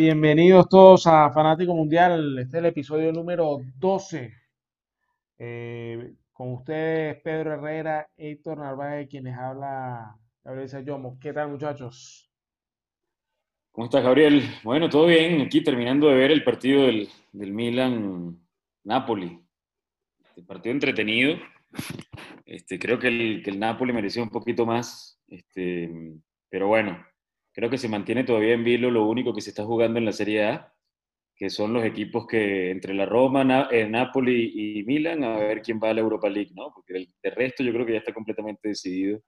bienvenidos todos a Fanático Mundial. Este es el episodio número 12. Eh, con ustedes, Pedro Herrera, Héctor Narváez, quienes habla Gabriel Sayomo. ¿Qué tal, muchachos? ¿Cómo estás, Gabriel? Bueno, todo bien. Aquí terminando de ver el partido del, del Milan-Napoli. El partido entretenido. Este, creo que el, que el Napoli mereció un poquito más. Este, pero bueno, creo que se mantiene todavía en vilo lo único que se está jugando en la Serie A, que son los equipos que entre la Roma, Na, eh, Napoli y Milan, a ver quién va a la Europa League, ¿no? Porque el, el, resto yo creo que ya está completamente decidido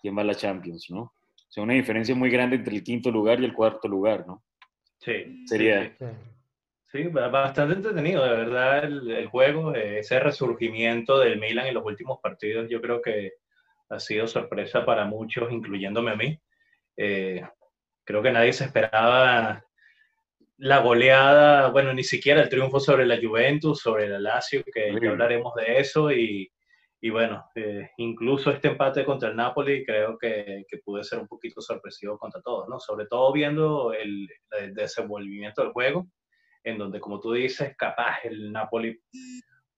quién va a la Champions, ¿no? O sea, una diferencia muy grande entre el quinto lugar y el cuarto lugar, ¿no? Sí. Sería... Sí, sí. sí bastante entretenido, de verdad, el, el, juego, ese resurgimiento del Milan en los últimos partidos, yo creo que ha sido sorpresa para muchos, incluyéndome a mí. Eh, creo que nadie se esperaba la goleada, bueno, ni siquiera el triunfo sobre la Juventus, sobre el Lazio, que ya hablaremos de eso, y, y bueno, eh, incluso este empate contra el Napoli creo que, que, pude ser un poquito sorpresivo contra todos, ¿no? Sobre todo viendo el, el, desenvolvimiento del juego, en donde, como tú dices, capaz el Napoli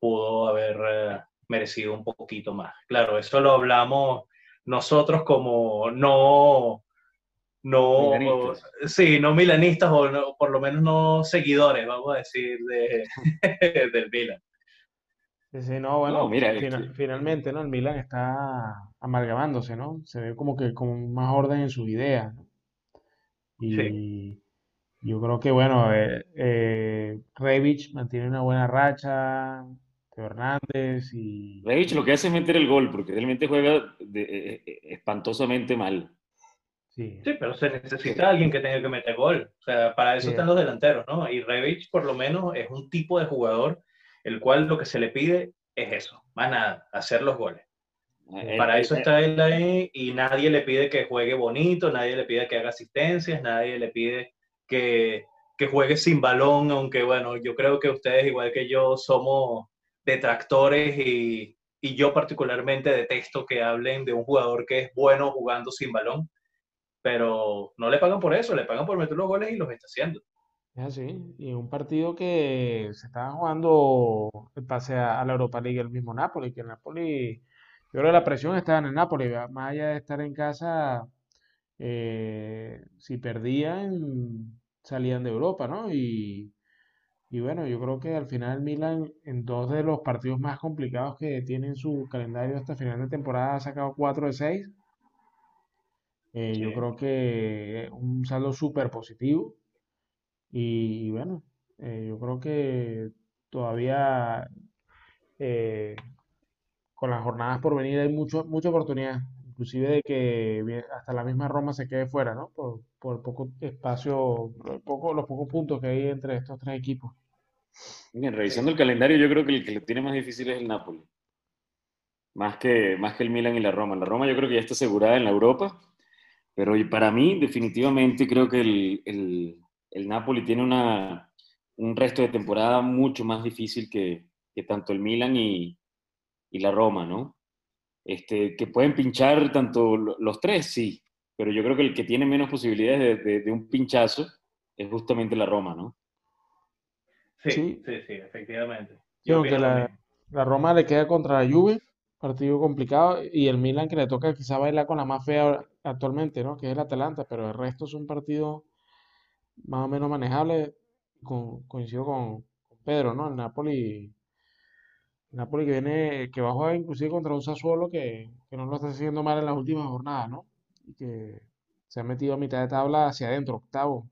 pudo haber eh, merecido un poquito más. Claro, eso lo hablamos nosotros como no no, milanistas. sí, no milanistas o no, por lo menos no seguidores, vamos a decir, de, del Milan. Sí, sí, no, bueno, no, mira, final, este... finalmente, ¿no? El Milan está amalgamándose, ¿no? Se ve como que con más orden en sus ideas. ¿no? Y sí. yo creo que, bueno, eh, eh, Revich mantiene una buena racha, Hernández y... Revich lo que hace es meter el gol, porque realmente juega de, eh, espantosamente mal. Sí. sí, pero se necesita alguien que tenga que meter gol. O sea, para eso sí. están los delanteros, ¿no? Y Revich, por lo menos, es un tipo de jugador el cual lo que se le pide es eso, más nada, hacer los goles. Eh, para eso está él ahí y nadie le pide que juegue bonito, nadie le pide que haga asistencias, nadie le pide que, que juegue sin balón, aunque bueno, yo creo que ustedes, igual que yo, somos detractores y, y yo particularmente detesto que hablen de un jugador que es bueno jugando sin balón pero no le pagan por eso, le pagan por meter los goles y los está haciendo. Es así, y un partido que se estaba jugando el pase a, a, la Europa League el mismo Napoli, que el Napoli, yo creo que la presión estaba en el Napoli, más allá de estar en casa, eh, si perdían, salían de Europa, ¿no? Y, y bueno, yo creo que al final Milan, en dos de los partidos más complicados que tiene en su calendario hasta final de temporada, ha sacado 4 de 6 eh. Yo creo que un saldo súper positivo. Y, y bueno, eh, yo creo que todavía eh, con las jornadas por venir hay mucho, mucha oportunidad. Inclusive de que hasta la misma Roma se quede fuera, ¿no? Por, por poco espacio, poco, los pocos puntos que hay entre estos tres equipos. Bien, revisando el calendario, yo creo que el que lo tiene más difícil es el Napoli. Más que, más que el Milan y la Roma. La Roma yo creo que ya está asegurada en la Europa pero y para mí, definitivamente, creo que el, el, el Napoli tiene una, un resto de temporada mucho más difícil que, que tanto el Milan y, y, la Roma, ¿no? Este, que pueden pinchar tanto los tres, sí, pero yo creo que el que tiene menos posibilidades de, de, de un pinchazo es justamente la Roma, ¿no? Sí, sí, sí, sí efectivamente. Yo creo que la, la Roma le queda contra la Juve partido complicado y el Milan que le toca quizá bailar con la más fea actualmente, ¿no? Que es el Atalanta, pero el resto es un partido más o menos manejable, con, coincido con, Pedro, ¿no? El Napoli, el Napoli que viene, que va a jugar inclusive contra un Sassuolo que, que no lo está haciendo mal en las últimas jornadas, ¿no? Y que se ha metido a mitad de tabla hacia adentro, octavo,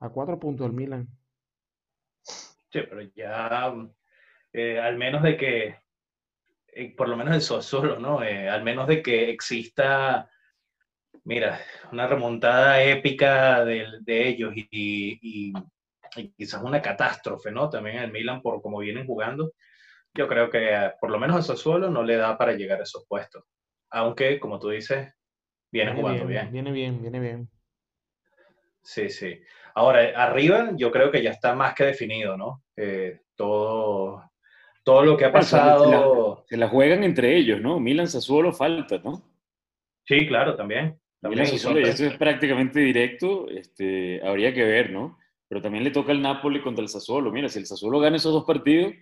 a cuatro puntos del Milan. Sí, pero ya eh, al menos de que eh, por lo menos el Sassuolo, ¿no? Eh, al menos de que exista, mira, una remontada épica de, de ellos y, y, y, quizás una catástrofe, ¿no? También el Milan por cómo vienen jugando. Yo creo que eh, por lo menos el Sassuolo no le da para llegar a esos puestos. Aunque, como tú dices, viene, viene jugando bien, bien, Viene bien, viene bien. Sí, sí. Ahora, arriba yo creo que ya está más que definido, ¿no? Eh, todo, todo lo que ha pasado. Se la, se la, juegan entre ellos, ¿no? Milan Sassuolo falta, ¿no? Sí, claro, también. También Sassuolo, y eso es prácticamente directo, este, habría que ver, ¿no? Pero también le toca el Napoli contra el Sassuolo. Mira, si el Sassuolo gana esos dos partidos,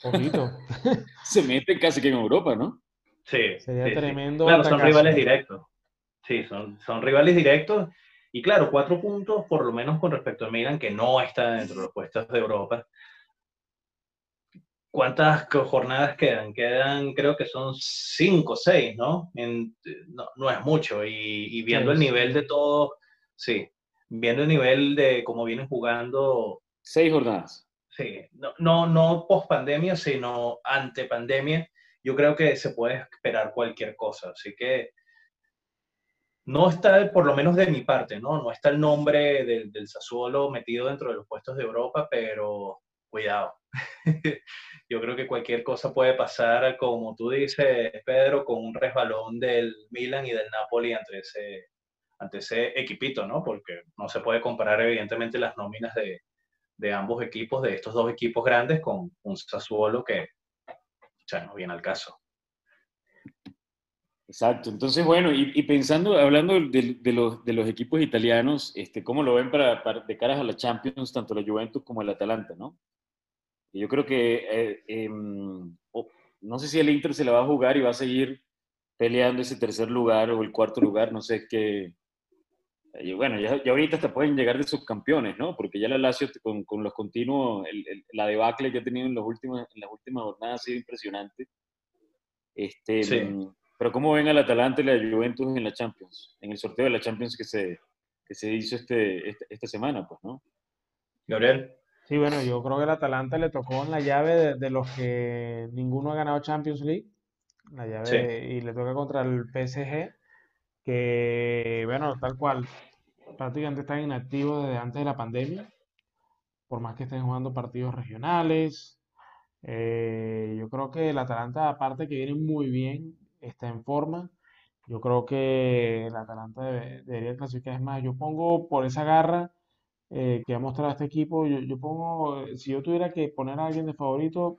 se mete casi que en Europa, ¿no? Sí. Sería tremendo. Claro, son rivales directos. Sí, son, son rivales directos. Y claro, cuatro puntos, por lo menos con respecto al Milan, que no está dentro de los puestos de Europa. ¿Cuántas jornadas quedan? Quedan, creo que son cinco, seis, ¿no? no, no, es mucho. Y, viendo el nivel de todo, sí, viendo el nivel de cómo vienen jugando. Seis jornadas. Sí, no, no, no post pandemia, sino ante pandemia. Yo creo que se puede esperar cualquier cosa. Así que no está, por lo menos de mi parte, ¿no? No está el nombre del, del Sassuolo metido dentro de los puestos de Europa, pero cuidado. Yo creo que cualquier cosa puede pasar, como tú dices, Pedro, con un resbalón del Milan y del Napoli ante ese, ante ese equipito, ¿no? Porque no se puede comparar, evidentemente, las nóminas de, de ambos equipos, de estos dos equipos grandes, con un Sassuolo que ya no viene al caso. Exacto. Entonces, bueno, y, pensando, hablando de, de, los, de, los, equipos italianos, este, ¿cómo lo ven para, de caras a la Champions, tanto la Juventus como el Atalanta, no? Yo creo que, eh, em, no sé si el Inter se la va a jugar y va a seguir peleando ese tercer lugar o el cuarto lugar, no sé qué. Y bueno, ya, ahorita hasta pueden llegar de subcampeones, ¿no? Porque ya la Lazio con, con los continuos, la debacle que ha tenido en, los últimos, en las últimas jornadas ha sido impresionante. Este, sí. Mm, pero ¿cómo ven al Atalanta y la Juventus en la Champions? En el sorteo de la Champions que se, que se hizo este, este esta semana, pues, ¿no? Gabriel. Sí, bueno, yo creo que el Atalanta le tocó en la llave de, los que ninguno ha ganado Champions League. La llave y le toca contra el PSG, que, bueno, tal cual, prácticamente están inactivos desde antes de la pandemia, por más que estén jugando partidos regionales. Eh, yo creo que el Atalanta, aparte que viene muy bien, está en forma. Yo creo que el Atalanta debería clasificar. Es más, yo pongo por esa garra eh, que ha mostrado este equipo, yo, pongo, si yo tuviera que poner a alguien de favorito,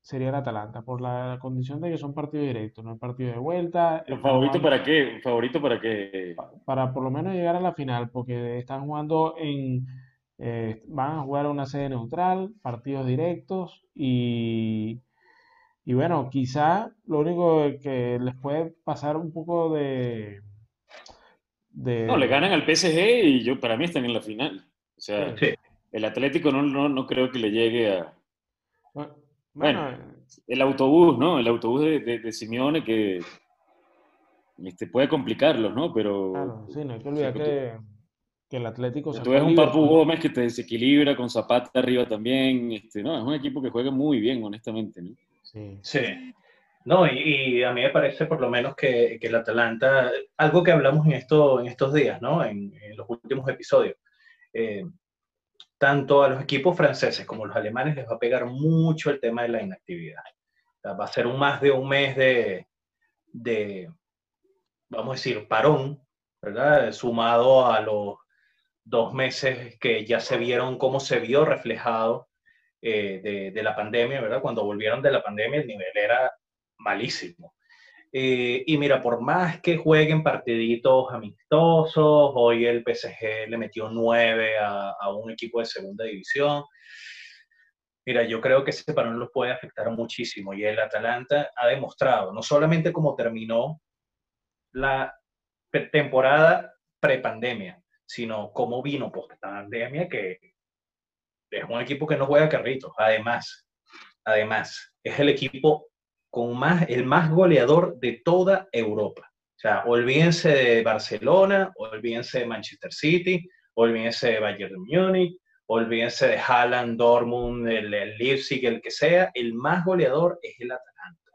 sería el Atalanta, por la condición de que son partidos directos, no es partido de vuelta. ¿Favorito para qué? ¿Favorito para qué? Para, por lo menos llegar a la final, porque están jugando en, eh, van a jugar una sede neutral, partidos directos y y bueno, quizá lo único que les puede pasar un poco de, No, le ganan al PSG y yo para mí están en la final. O sea, el Atlético no, no, no, creo que le llegue a... Bueno, el autobús, ¿no? El autobús de, de, Simeone que este, puede complicarlos, ¿no? Pero... Claro, sí, no hay que olvidar que, que, el Atlético... Tú ves un Papu Gómez que te desequilibra con Zapata arriba también. Este, no, es un equipo que juega muy bien, honestamente, ¿no? Sí. No, y, a mí me parece por lo menos que, que, el Atalanta, algo que hablamos en, esto, en estos días, ¿no? En, los últimos episodios, eh, tanto a los equipos franceses como a los alemanes les va a pegar mucho el tema de la inactividad. va a ser un más de un mes de, de, vamos a decir, parón, ¿verdad? Sumado a los dos meses que ya se vieron cómo se vio reflejado eh, de, la pandemia, ¿verdad? Cuando volvieron de la pandemia el nivel era malísimo. Eh, y mira, por más que jueguen partiditos amistosos, hoy el PSG le metió 9 a, a un equipo de segunda división. Mira, yo creo que ese parón los puede afectar muchísimo y el Atalanta ha demostrado, no solamente cómo terminó la temporada prepandemia, sino cómo vino post pandemia, que es un equipo que no juega carritos. Además, además, es el equipo con más, el más goleador de toda Europa. O sea, olvídense de Barcelona, olvídense de Manchester City, olvídense de Bayern Múnich, olvídense de Haaland, Dortmund, el, el Leipzig, el que sea, el más goleador es el Atalanta.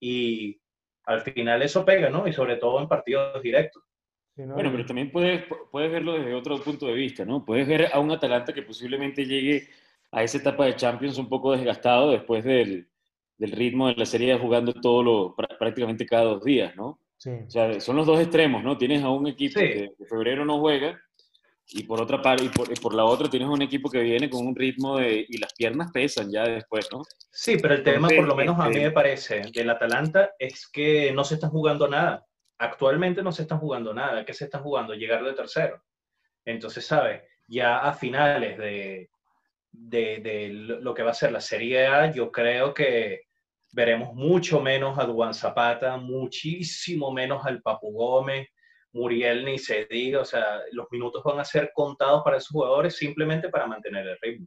Y al final eso pega, ¿no? Y sobre todo en partidos directos. Bueno, pero también puedes, puedes verlo desde otro punto de vista, ¿no? Puedes ver a un Atalanta que posiblemente llegue a esa etapa de Champions un poco desgastado después del, del ritmo de la serie jugando todo lo, prácticamente cada dos días, ¿no? Sí. O sea, son los dos extremos, ¿no? Tienes a un equipo que de febrero no juega y por otra parte, y por, y por, la otra tienes un equipo que viene con un ritmo de, y las piernas pesan ya después, ¿no? Sí, pero el tema, por lo menos a mí este me parece, del Atalanta es que no se está jugando nada. actualmente no se están jugando nada. ¿Qué se están jugando? Llegar de tercero. Entonces, ¿sabes? Ya a finales de, de, de, lo que va a ser la Serie A, yo creo que veremos mucho menos a Duan Zapata, muchísimo menos al Papu Gómez, Muriel ni se diga, o sea, los minutos van a ser contados para esos jugadores simplemente para mantener el ritmo.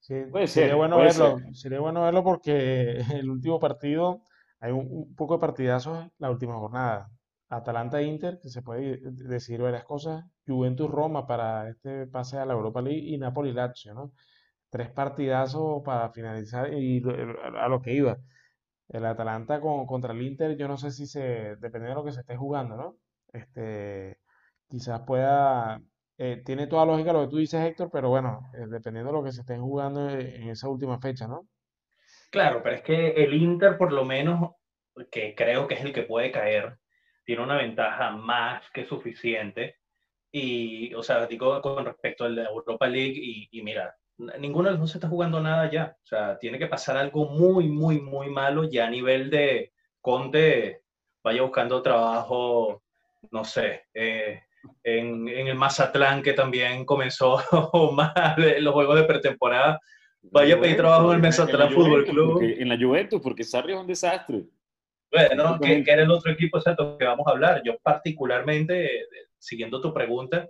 Sí, sería bueno verlo, sería bueno verlo porque el último partido hay un, poco de partidazos en la última jornada. Atalanta-Inter, que se puede decidir varias cosas, Juventus-Roma para este pase a la Europa League y Napoli-Lazio, ¿no? Tres partidazos para finalizar y a lo que iba. El Atalanta con, contra el Inter, yo no sé si se, depende de lo que se esté jugando, ¿no? Este, quizás pueda, eh, tiene toda lógica lo que tú dices, Héctor, pero bueno, eh, dependiendo de lo que se estén jugando en esa última fecha, ¿no? Claro, pero es que el Inter, por lo menos, que creo que es el que puede caer, tiene una ventaja más que suficiente. Y, o sea, digo con respecto a la Europa League, y mira, ninguno de los dos se está jugando nada ya. O sea, tiene que pasar algo muy, muy, muy malo ya a nivel de Conte vaya buscando trabajo, no sé, eh, en, en, el Mazatlán, que también comenzó mal los juegos de pretemporada. Vaya a pedir trabajo en el Mazatlán Fútbol Club. en la Juventus, porque Sarri es un desastre. Bueno, que, que, era el otro equipo exacto que vamos a hablar. Yo particularmente, siguiendo tu pregunta,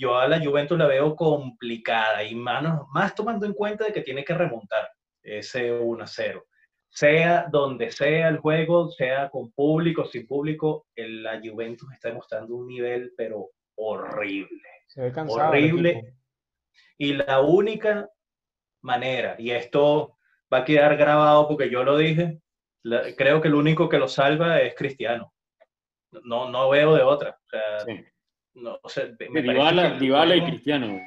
yo a la Juventus la veo complicada y más, más tomando en cuenta de que tiene que remontar ese 1 0. Sea donde sea el juego, sea con público, sin público, la Juventus está demostrando un nivel, pero horrible. Se ve cansado horrible. Y la única manera, y esto va a quedar grabado porque yo lo dije, creo que el único que lo salva es Cristiano. No, no veo de otra. O sea, no, o sea, me Dybala, y Cristiano.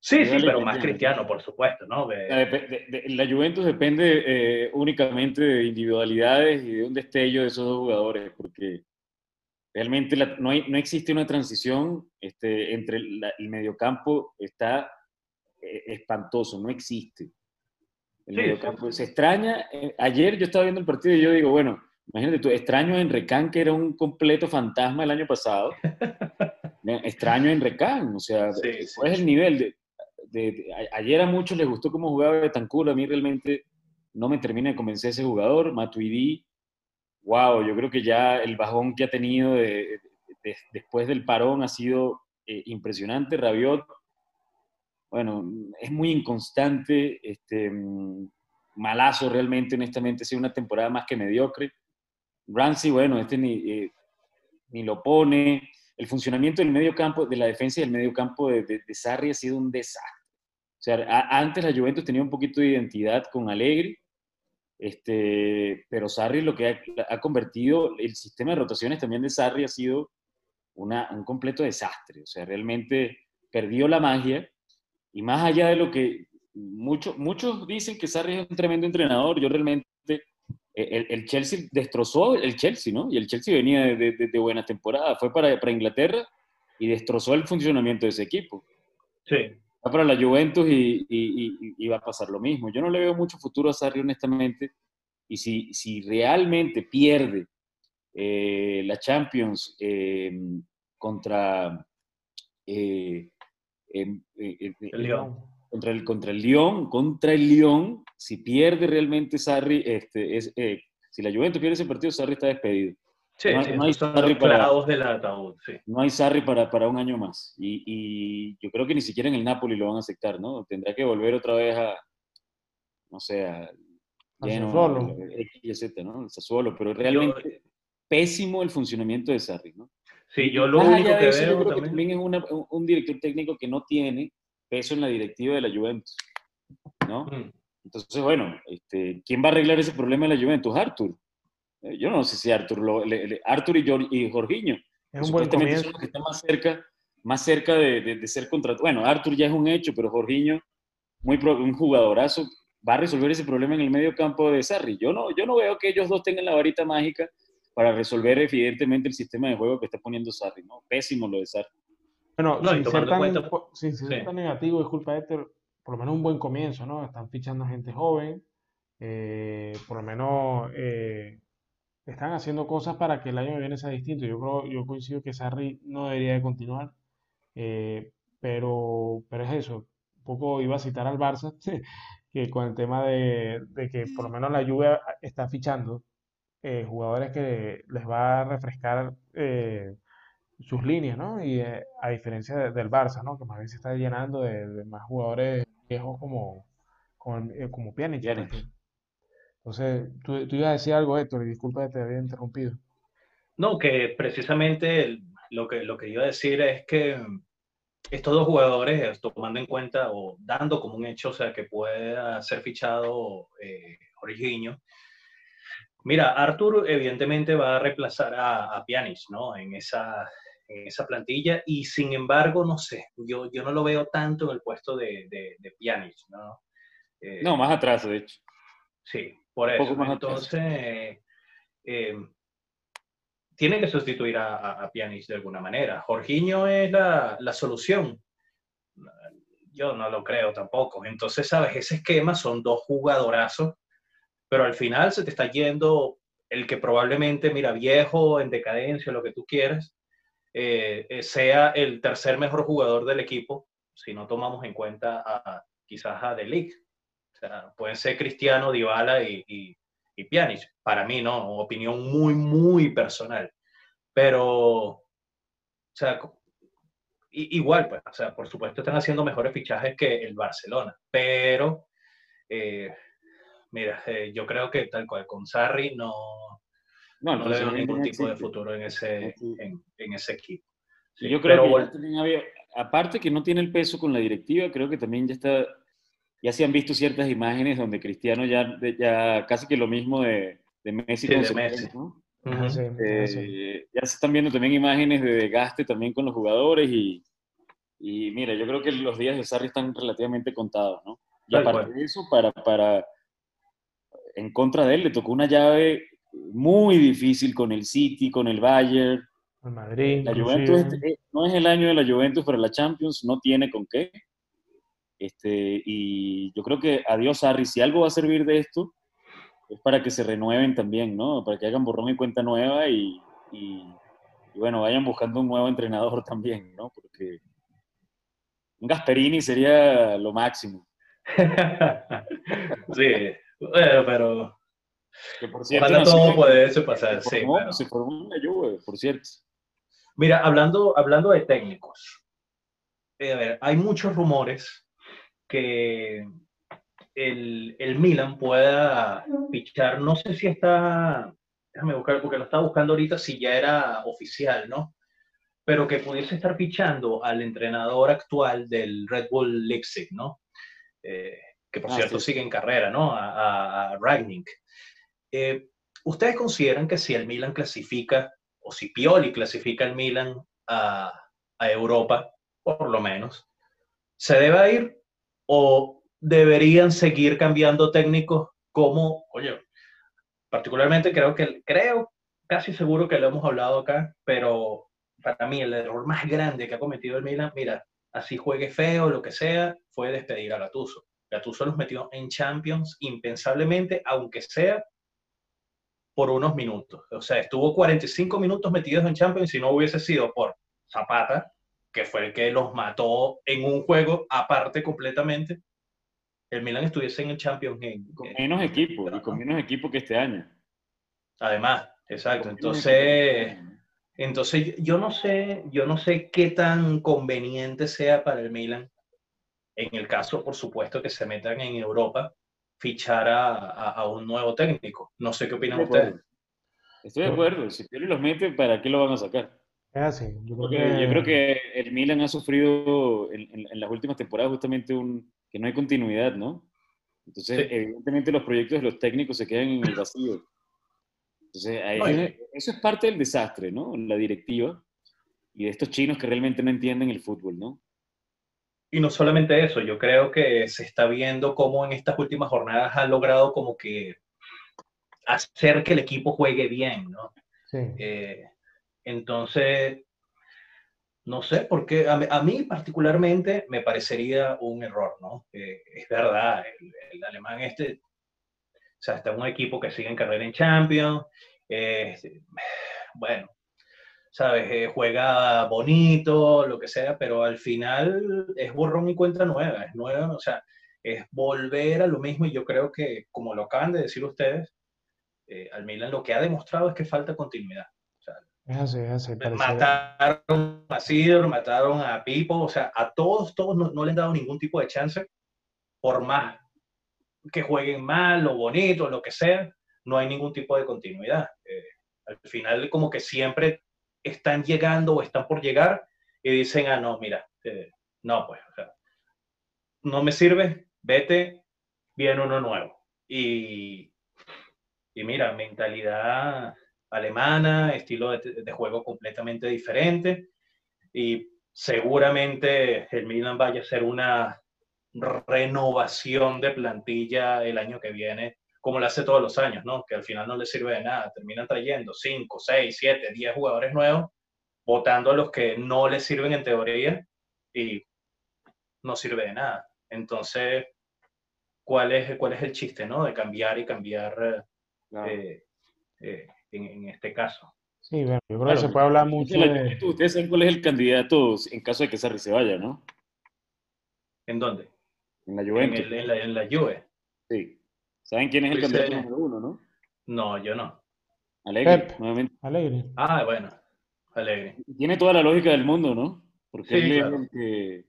Sí, sí, pero más Cristiano, por supuesto, ¿no? la Juventus depende eh, únicamente de individualidades y de un destello de esos dos jugadores, porque realmente no, hay, no existe una transición este, entre el mediocampo, está eh, espantoso, no existe. El mediocampo se extraña. Eh, ayer yo estaba viendo el partido y yo digo, bueno, Imagínate tú, extraño en Recán, que era un completo fantasma el año pasado. extraño en Recán, o sea, es el nivel? De, ayer a muchos les gustó cómo jugaba Betancourt, a mí realmente no me termina de convencer ese jugador. Matuidi, wow, yo creo que ya el bajón que ha tenido después del parón ha sido eh, impresionante. Rabiot, bueno, es muy inconstante, este, mm, malazo realmente, honestamente, ha sido una temporada más que mediocre. Ramsey, bueno, este eh, ni, lo pone. El funcionamiento del medio campo, de la defensa y del medio campo de, de, Sarri ha sido un desastre. O sea, antes la Juventus tenía un poquito de identidad con Allegri, este, pero Sarri lo que ha, convertido, el sistema de rotaciones también de Sarri ha sido una, un completo desastre. O sea, realmente perdió la magia y más allá de lo que muchos muchos dicen que Sarri es un tremendo entrenador, yo realmente el, Chelsea destrozó el Chelsea, ¿no? Y el Chelsea venía de, de, buena temporada, fue para, para, Inglaterra y destrozó el funcionamiento de ese equipo. Sí. Va para la Juventus y, y, va a pasar lo mismo. Yo no le veo mucho futuro a Sarri, honestamente, y si, si realmente pierde eh, la Champions em, contra eh, em, eh, el Lyon contra el, contra el Lyon, contra el Lyon, si pierde realmente Sarri, este, es, eh, si la Juventus pierde ese partido, Sarri está despedido. Sí, no, hay Sarri para, ataúd, sí. no hay Sarri para, para un año más. Y, y, yo creo que ni siquiera en el Napoli lo van a aceptar, ¿no? Tendrá que volver otra vez a, no sé, a, lleno, Sassuolo. ¿no? El Sassuolo, pero realmente pésimo el funcionamiento de Sarri, ¿no? Sí, yo lo único que veo yo creo que también es un director técnico que no tiene peso en la directiva de la Juventus, ¿no? Mm. Entonces, bueno, este, ¿quién va a arreglar ese problema de la Juventus? Arthur. Eh, yo no sé si Arthur, lo, Arthur y, y Jorginho. Es un buen comienzo. que está más cerca, más cerca de, de, ser contratado. Bueno, Arthur ya es un hecho, pero Jorginho, muy un jugadorazo, va a resolver ese problema en el medio campo de Sarri. Yo no, yo no veo que ellos dos tengan la varita mágica para resolver evidentemente el sistema de juego que está poniendo Sarri, ¿no? Pésimo lo de Sarri. Bueno, sin, ser tan, negativo, disculpa Héctor, por lo menos un buen comienzo, ¿no? Están fichando gente joven, eh, por lo menos eh, están haciendo cosas para que el año que viene sea distinto. Yo creo, yo coincido que Sarri no debería de continuar, eh, pero, pero es eso. Un poco iba a citar al Barça, que con el tema de, de que por lo menos la Juve está fichando eh, jugadores que les va a refrescar eh, sus líneas, ¿no? Y eh, a diferencia de- del Barça, ¿no? Que más bien se está llenando de, de más jugadores viejos como, como, el- eh, como Pjanic, Entonces, tú, tú ibas a decir algo, Héctor, y disculpa que te había interrumpido. No, que precisamente lo que, lo que iba a decir es que estos dos jugadores, eh, tomando en cuenta o dando como un hecho, o sea, que pueda ser fichado eh, Jorginho. Mira, Arthur evidentemente va a reemplazar a, a Pjanic, ¿no? En esa, en esa plantilla y sin embargo, no sé, yo, yo no lo veo tanto en el puesto de, de, de Pjanic, ¿no? Eh, No, más atrás, de hecho. Sí, por Un eso. más. Entonces, eh, eh, tiene que sustituir a, a, a Pjanic de alguna manera. Jorginho es la, la solución. Yo no lo creo tampoco. Entonces, ¿sabes? Ese esquema son dos jugadorazos, pero al final se te está yendo el que probablemente, mira, viejo, en decadencia, lo que tú quieras, eh, eh, sea el tercer mejor jugador del equipo, si no tomamos en cuenta a, quizás a De Ligt. O sea, pueden ser Cristiano, Dybala y, y, Pjanic. Para mí, ¿no? Opinión muy, muy personal. Pero, o sea, igual, pues, o sea, por supuesto están haciendo mejores fichajes que el Barcelona. Pero, eh, mira, yo creo que tal cual con Sarri no, No, no le veo ningún no tipo de existe. futuro en No ese, en, en ese equipo. Sí, yo creo pero que había, aparte que no tiene el peso con la directiva, creo que también ya está, ya se han visto ciertas imágenes donde Cristiano ya, ya casi que lo mismo de, de Messi Sí, con de Messi. ¿no? Ujú. Sí, es así. Eh, ya se están viendo también imágenes de desgaste también con los jugadores y, y mira, yo creo que los días de Sarri están relativamente contados, ¿no? Y aparte de eso, para, para, en contra de él le tocó una llave muy difícil con el City, con el Bayern, El Madrid, la. Juventus este- eh, no es el año de la Juventus para la Champions, no tiene con qué. Este, y yo creo que adiós Sarri, si algo va a servir de esto, es para que se renueven también, ¿no? Para que hagan borrón y cuenta nueva y, y- y bueno, vayan buscando un nuevo entrenador también, ¿no? Porque un Gasperini sería lo máximo. sí, bueno, pero Que por cierto, ojalá todo pudiese pasar. se Sí, formó, pero- se formó Juve, por cierto. Mira, hablando, hablando de técnicos, eh, a ver, hay muchos rumores que el, el Milan pueda fichar, no sé si está, déjame buscar, porque lo estaba buscando ahorita, si ya era oficial, ¿no? Pero que pudiese estar fichando al entrenador actual del Red Bull Leipzig, ¿no? Eh, que por Ah, cierto sí. sigue en carrera, ¿no? A, a, a Ragnick. Eh, ¿Ustedes consideran que si el Milan clasifica o si Pioli clasifica al Milan a, a Europa, por lo menos, ¿se debe ir o deberían seguir cambiando técnicos como, oye, particularmente creo que, creo, casi seguro que lo hemos hablado acá, pero para mí el error más grande que ha cometido el Milan, mira, así juegue feo, lo que sea, fue despedir a Gattuso. Gattuso los metió en Champions impensablemente, aunque sea por unos minutos. O sea, estuvo 45 minutos metidos en Champions si no hubiese sido por Zapata, que fue el que los mató en un juego aparte completamente. El Milan estuviese en el Champions en, Con en- menos equipo, y con menos equipo que este año. además, exacto. Entonces, este entonces yo no sé, yo no sé qué tan conveniente sea para el Milan, en el caso, por supuesto, que se metan en Europa, fichar a, a- a un nuevo técnico. No sé qué opinan Estoy ustedes. Estoy de acuerdo. Si Pioli los mete, ¿para qué lo van a sacar? Es así. Yo creo que, yo creo que el Milan ha sufrido en, en- en las últimas temporadas justamente un, que no hay continuidad, ¿no? Entonces, Sí. evidentemente los proyectos de los técnicos se quedan en el vacío. Entonces, ahí- eso es parte del desastre, ¿no? La directiva y de estos chinos que realmente no entienden el fútbol, ¿no? Y no solamente eso, yo creo que se está viendo cómo en estas últimas jornadas han logrado como que hacer que el equipo juegue bien, ¿no? sí. Eh, entonces, no sé, porque a, a mí particularmente me parecería un error, ¿no? Eh, es verdad, el, el alemán este, o sea, está un equipo que sigue en carrera en Champions, bueno, ¿sabes? Eh, juega bonito, lo que sea, pero al final es borrón y cuenta nueva, es nueva, o sea, es volver a lo mismo y yo creo que, como lo acaban de decir ustedes, eh, al Milan lo que ha demostrado es que falta continuidad. es así, es así. Mataron a Sidor, mataron a Pipo, o sea, a todos, todos no, le han dado ningún tipo de chance, por más que jueguen mal o bonito, lo que sea, no hay ningún tipo de continuidad. Eh, al final, como que siempre están llegando o están por llegar y dicen, ah, no, mira, eh, no, pues, no me sirve, vete, viene uno nuevo. Y, y mira, mentalidad alemana, estilo de, de, juego completamente diferente y seguramente el Milan vaya a ser una renovación de plantilla el año que viene, como lo hace todos los años, ¿no? Que al final no le sirve de nada, terminan trayendo 5, 6, 7, 10 jugadores nuevos, votando a los que no les sirven en teoría y no sirve de nada. Entonces, ¿cuál es, cuál es el chiste, ¿no? De cambiar y cambiar eh, eh, en, este caso. Sí, bueno, yo creo que se puede hablar mucho. De... Ustedes saben cuál es el candidato en caso de que Sarri se vaya, ¿no? ¿En dónde? En la Juventus. En, la, en la Juve. Sí. ¿Saben quién es el pues, candidato eh, número uno, no? No, yo no. Alegre, nuevamente. Alegre. Ah, bueno. Alegre. Tiene toda la lógica del mundo, ¿no? Porque él es el que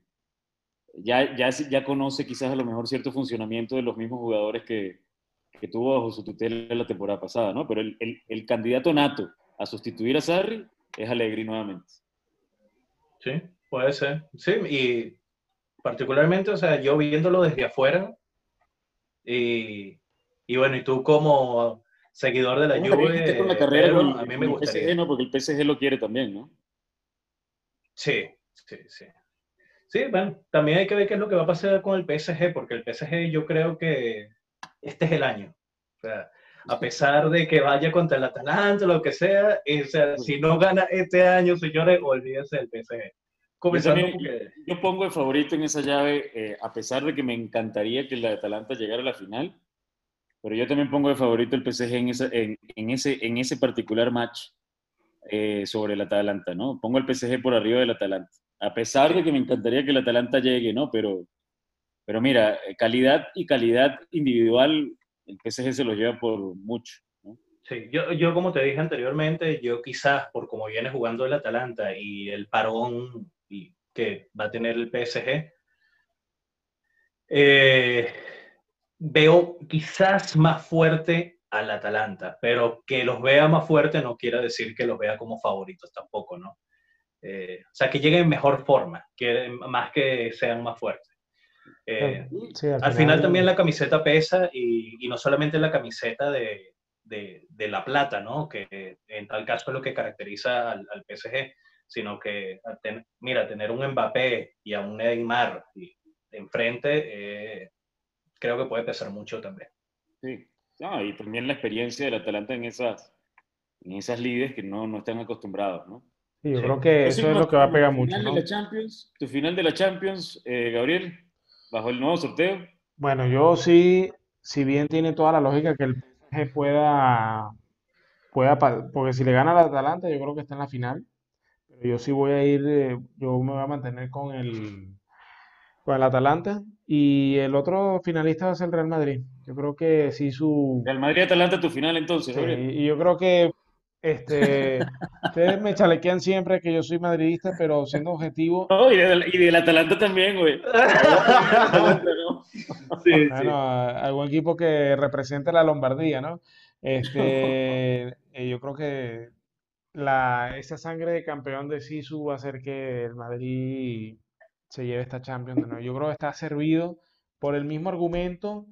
ya, ya, ya conoce quizás a lo mejor cierto funcionamiento de los mismos jugadores que, que tuvo bajo su tutela la temporada pasada, ¿no? Pero el, el, el candidato nato a sustituir a Sarri es Alegri nuevamente. Sí, puede ser. Sí, y particularmente, o sea, yo viéndolo desde afuera, y, y bueno, y tú como seguidor de la Juve, con la carrera a mí me gustaría. PSG, ¿no? Porque el PSG lo quiere también, ¿no? Sí, sí, sí. Sí, bueno, también hay que ver qué es lo que va a pasar con el PSG, porque el PSG yo creo que este es el año. O sea, a pesar de que vaya contra el Atalanta lo que sea, o sea, si no gana este año, señores, olvídense del PSG. Yo, pongo el favorito en esa llave, eh, a pesar de que me encantaría que el Atalanta llegara a la final, pero yo también pongo de favorito el PSG en, en, en ese, en ese particular match eh, sobre el Atalanta, ¿no? Pongo el PSG por arriba del Atalanta, a pesar de que me encantaría que el Atalanta llegue, ¿no? Pero, pero mira, calidad y calidad individual, el PSG se lo lleva por mucho. Sí, yo, yo como te dije anteriormente, yo quizás por cómo viene jugando el Atalanta y el parón que va a tener el PSG, eh, veo quizás más fuerte al Atalanta, pero que los vea más fuerte no quiere decir que los vea como favoritos tampoco, ¿no? Eh, o sea, que lleguen en mejor forma, que, más que sean más fuertes. Eh, al, final, también la camiseta pesa y, no solamente la camiseta de, de, la plata, ¿no? Que en tal caso es lo que caracteriza al, PSG, sino que, mira, tener un Mbappé y a un Neymar enfrente, eh, creo que puede pesar mucho también. Sí, y también la experiencia del Atalanta en esas, en esas lides que no, no están acostumbrados, ¿no? yo creo que eso es lo que va a pegar mucho. ¿no? De la Champions, tu final de la Champions, eh, Gabriel, bajo el nuevo sorteo. Bueno, yo sí, si bien tiene toda la lógica que el PSG pueda, pueda, porque si le gana al Atalanta, yo creo que está en la final. Pero yo sí voy a ir, eh, yo me voy a mantener con el, con el Atalanta. Y el otro finalista va a ser el Real Madrid. Yo creo que sí su... Real Madrid-Atalanta tu final entonces, sí, Y yo creo que este, ustedes me chalequean siempre que yo soy madridista, pero siendo objetivo. No, y, del, y del Atalanta también, güey. sí, bueno, algún equipo que represente la Lombardía, ¿no? Este, eh, yo creo que la, esa sangre de campeón de Sisu va a hacer que el Madrid se lleve esta Champions. ¿no? Yo creo que está servido por el mismo argumento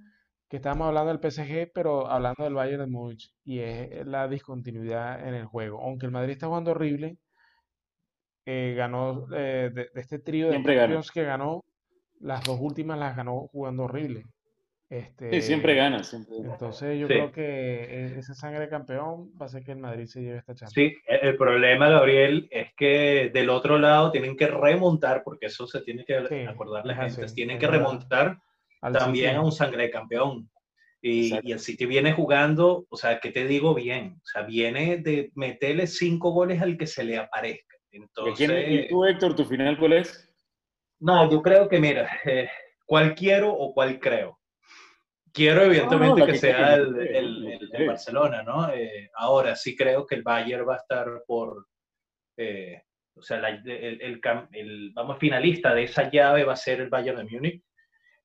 que estábamos hablando del PSG, pero hablando del Bayern de Múnich, y es la discontinuidad en el juego. Aunque el Madrid está jugando horrible, eh, ganó eh, de, este trío de Champions que ganó, las dos últimas las ganó jugando horrible. Este, sí, siempre gana. Siempre. Entonces yo creo que e, esa sangre de campeón va a hacer que el Madrid se lleve esta Champions. Sí, el problema, Gabriel, es que del otro lado tienen que remontar, porque eso se tiene que acordar la gente, tienen que remontar también a un sangre campeón. Y, y, el City viene jugando, o sea, ¿qué te digo bien? O sea, viene de meterle cinco goles al que se le aparezca. Entonces, ¿Y tú, Héctor, tu final cuál es? No, yo creo que, mira, eh, cuál quiero o cuál creo. Quiero evidentemente que, sea el, el, Barcelona, ¿no? Eh, ahora sí creo que el Bayern va a estar por, eh, o sea, el, vamos, finalista de esa llave va a ser el Bayern de Múnich.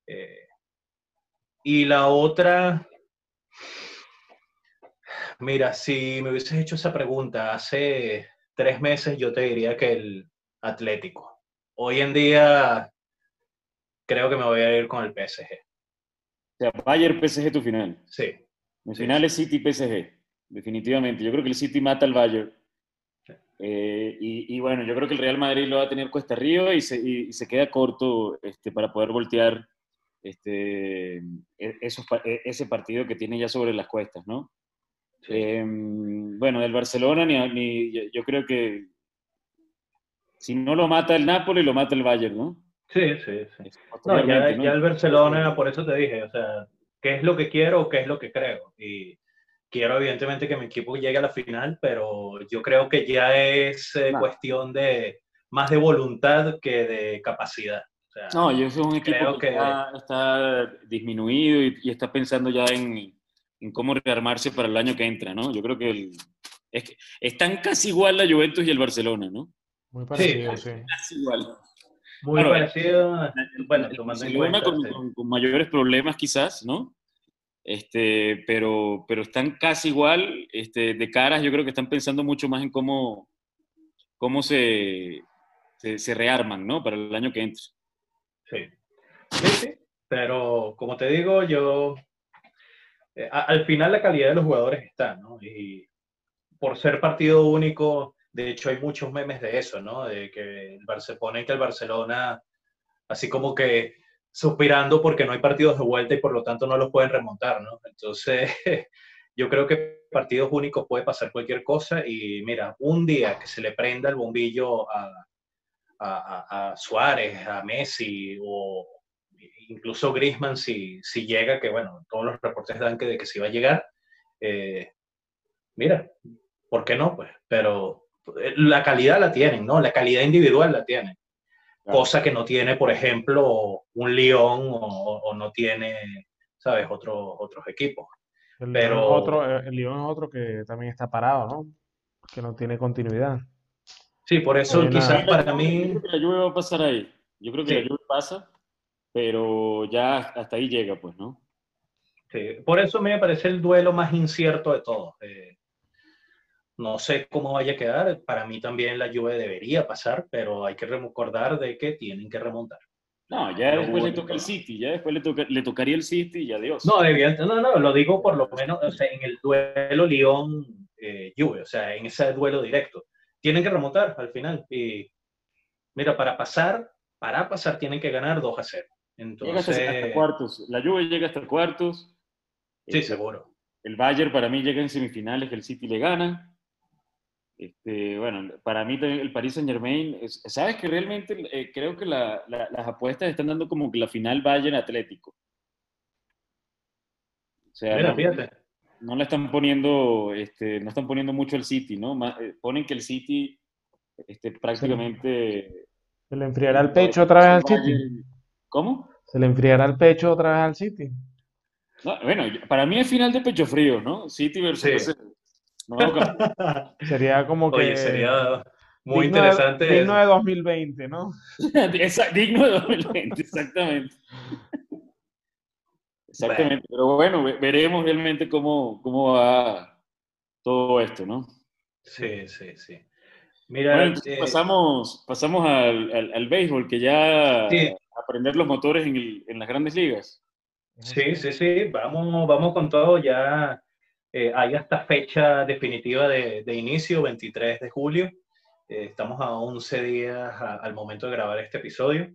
Eh, y la otra, mira, si me hubieses hecho esa pregunta hace tres meses, yo te diría que el Atlético. Hoy en día creo que me voy a ir con el PSG. O sea, Bayern PSG tu final. Sí. Mi final es City PSG, definitivamente. Yo creo que el City mata al Bayern. Eh, y, bueno, yo creo que el Real Madrid lo va a tener cuesta arriba y se, y se queda corto este, para poder voltear este, e, esos, e, ese partido que tiene ya sobre las cuestas, ¿no? Em, bueno, del Barcelona, ni, yo creo que si no lo mata el Napoli, lo mata el Bayern, ¿no? Sí, sí, sí. No, ya, el Barcelona, por eso te dije, o sea, ¿qué es lo que quiero o qué es lo que creo? Y quiero evidentemente que mi equipo llegue a la final, pero yo creo que ya es eh, cuestión de más de voluntad que de capacidad no, yo soy un equipo que, está, disminuido y, está pensando ya en, en, cómo rearmarse para el año que entra, ¿no? Yo creo que, el, es que están casi igual la Juventus y el Barcelona, ¿no? Muy parecido, sí. Casi igual. Muy parecido. Bueno, tomando en cuenta, con, con, mayores problemas quizás, ¿no? Este, pero, pero están casi igual este, de caras. Yo creo que están pensando mucho más en cómo, cómo se, se, se rearman, ¿no? Para el año que entra. Sí. Sí, Pero como te digo, yo. Eh, al final la calidad de los jugadores está, ¿no? Y por ser partido único, de hecho hay muchos memes de eso, ¿no? De que se pone que el Barcelona, así como que suspirando porque no hay partidos de vuelta y por lo tanto no los pueden remontar, ¿no? Entonces, yo creo que partidos únicos puede pasar cualquier cosa y mira, un día que se le prenda el bombillo a, a, Suárez, a Messi o incluso Griezmann si, si llega, que bueno, todos los reportes dan que de que si va a llegar. Eh, mira, ¿por qué no? Pues, pero la calidad la tienen, ¿no? La calidad individual la tienen. Cosa que no tiene, por ejemplo, un Lyon o, no tiene, ¿sabes? Otros otros equipos. El pero... Lyon otro, el Lyon es otro que también está parado, ¿no? Que no tiene continuidad. Sí, por eso quizás para mí... Yo creo que la lluvia va a pasar ahí. Yo creo que la lluvia pasa, pero ya hasta ahí llega, pues, ¿no? Sí, por eso me parece el duelo más incierto de todos. Eh, no sé cómo vaya a quedar. Para mí también la lluvia debería pasar, pero hay que recordar de que tienen que remontar. No, ya después le toca el City, ya después le, toca, le tocaría el City y adiós. No, no, no, lo digo por lo menos o sea, en el duelo Lyon-Juve, eh, o sea, en ese duelo directo tienen que remontar al final. Y mira, para pasar, para pasar tienen que ganar 2 a 0. Entonces, llega hasta, cuartos. La Juve llega hasta cuartos. Sí, seguro. El Bayern para mí llega en semifinales, que el City le gana. Este, bueno, para mí el Paris Saint Germain, sabes que realmente eh, creo que las apuestas están dando como que la final Bayern Atlético. O sea, Mira, fíjate no le están poniendo, este, no están poniendo mucho el City, ¿no? Eh, ponen que el City este, prácticamente... ¿Se le enfriará el pecho otra vez al City? ¿Cómo? ¿Se le enfriará el pecho otra vez al City? bueno, para mí es final de pecho frío, ¿no? City versus... sería como que... Oye, sería muy interesante. digno de 2020, ¿no? digno de 2020, exactamente. Exactamente, pero bueno, veremos realmente cómo, cómo va todo esto, ¿no? Sí, sí, sí. Mira, eh, pasamos, pasamos al, al, béisbol, que ya aprender los motores en, el, en, las grandes ligas. Sí, sí, sí, vamos, vamos con todo. Ya eh, hay hasta fecha definitiva de, inicio, 23 de julio. Eh, estamos a 11 días al momento de grabar este episodio.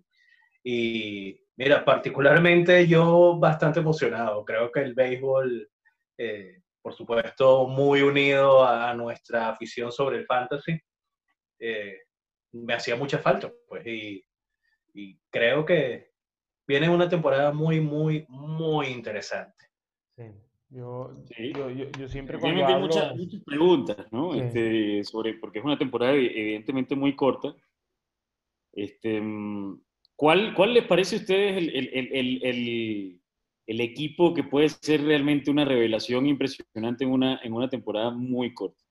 Y Mira, particularmente yo bastante emocionado. Creo que el béisbol, eh, por supuesto, muy unido a nuestra afición sobre el fantasy, eh, me hacía mucha falta. Pues, y, creo que viene una temporada muy, muy, muy interesante. Sí. Yo, yo, yo, siempre cuando hablo... muchas, muchas, preguntas, ¿no? Este, sobre, porque es una temporada evidentemente muy corta. Este, ¿cuál, ¿Cuál les parece a ustedes el, el, el, el, equipo que puede ser realmente una revelación impresionante en una, en una temporada muy corta?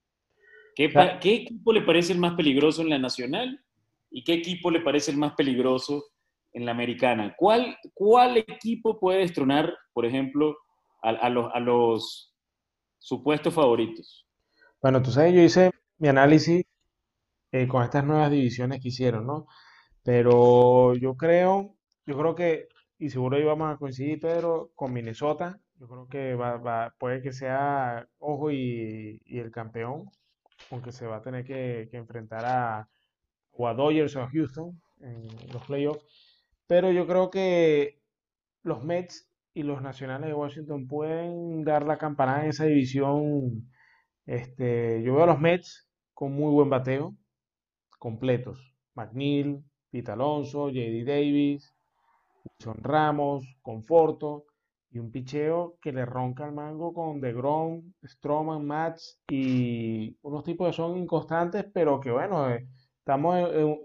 ¿Qué, ¿Qué equipo le parece el más peligroso en la nacional y qué equipo le parece el más peligroso en la americana? ¿Cuál, cuál equipo puede destronar, por ejemplo, a, los, supuestos favoritos? Bueno, tú sabes, yo hice mi análisis eh, con estas nuevas divisiones que hicieron, ¿no? Pero yo creo, yo creo que, y seguro íbamos a coincidir, Pedro, con Minnesota. Yo creo que va, puede que sea Ojo y, el campeón, aunque se va a tener que, enfrentar a, a Dodgers o a Houston en los playoffs. Pero yo creo que los Mets y los Nacionales de Washington pueden dar la campanada en esa división. Este, yo veo a los Mets con muy buen bateo, completos. McNeil, Pete Alonso, JD Davis, Wilson Ramos, Conforto y un picheo que le ronca el mango con DeGrom, Stroman, Mats y unos tipos que son inconstantes, pero que bueno, eh, estamos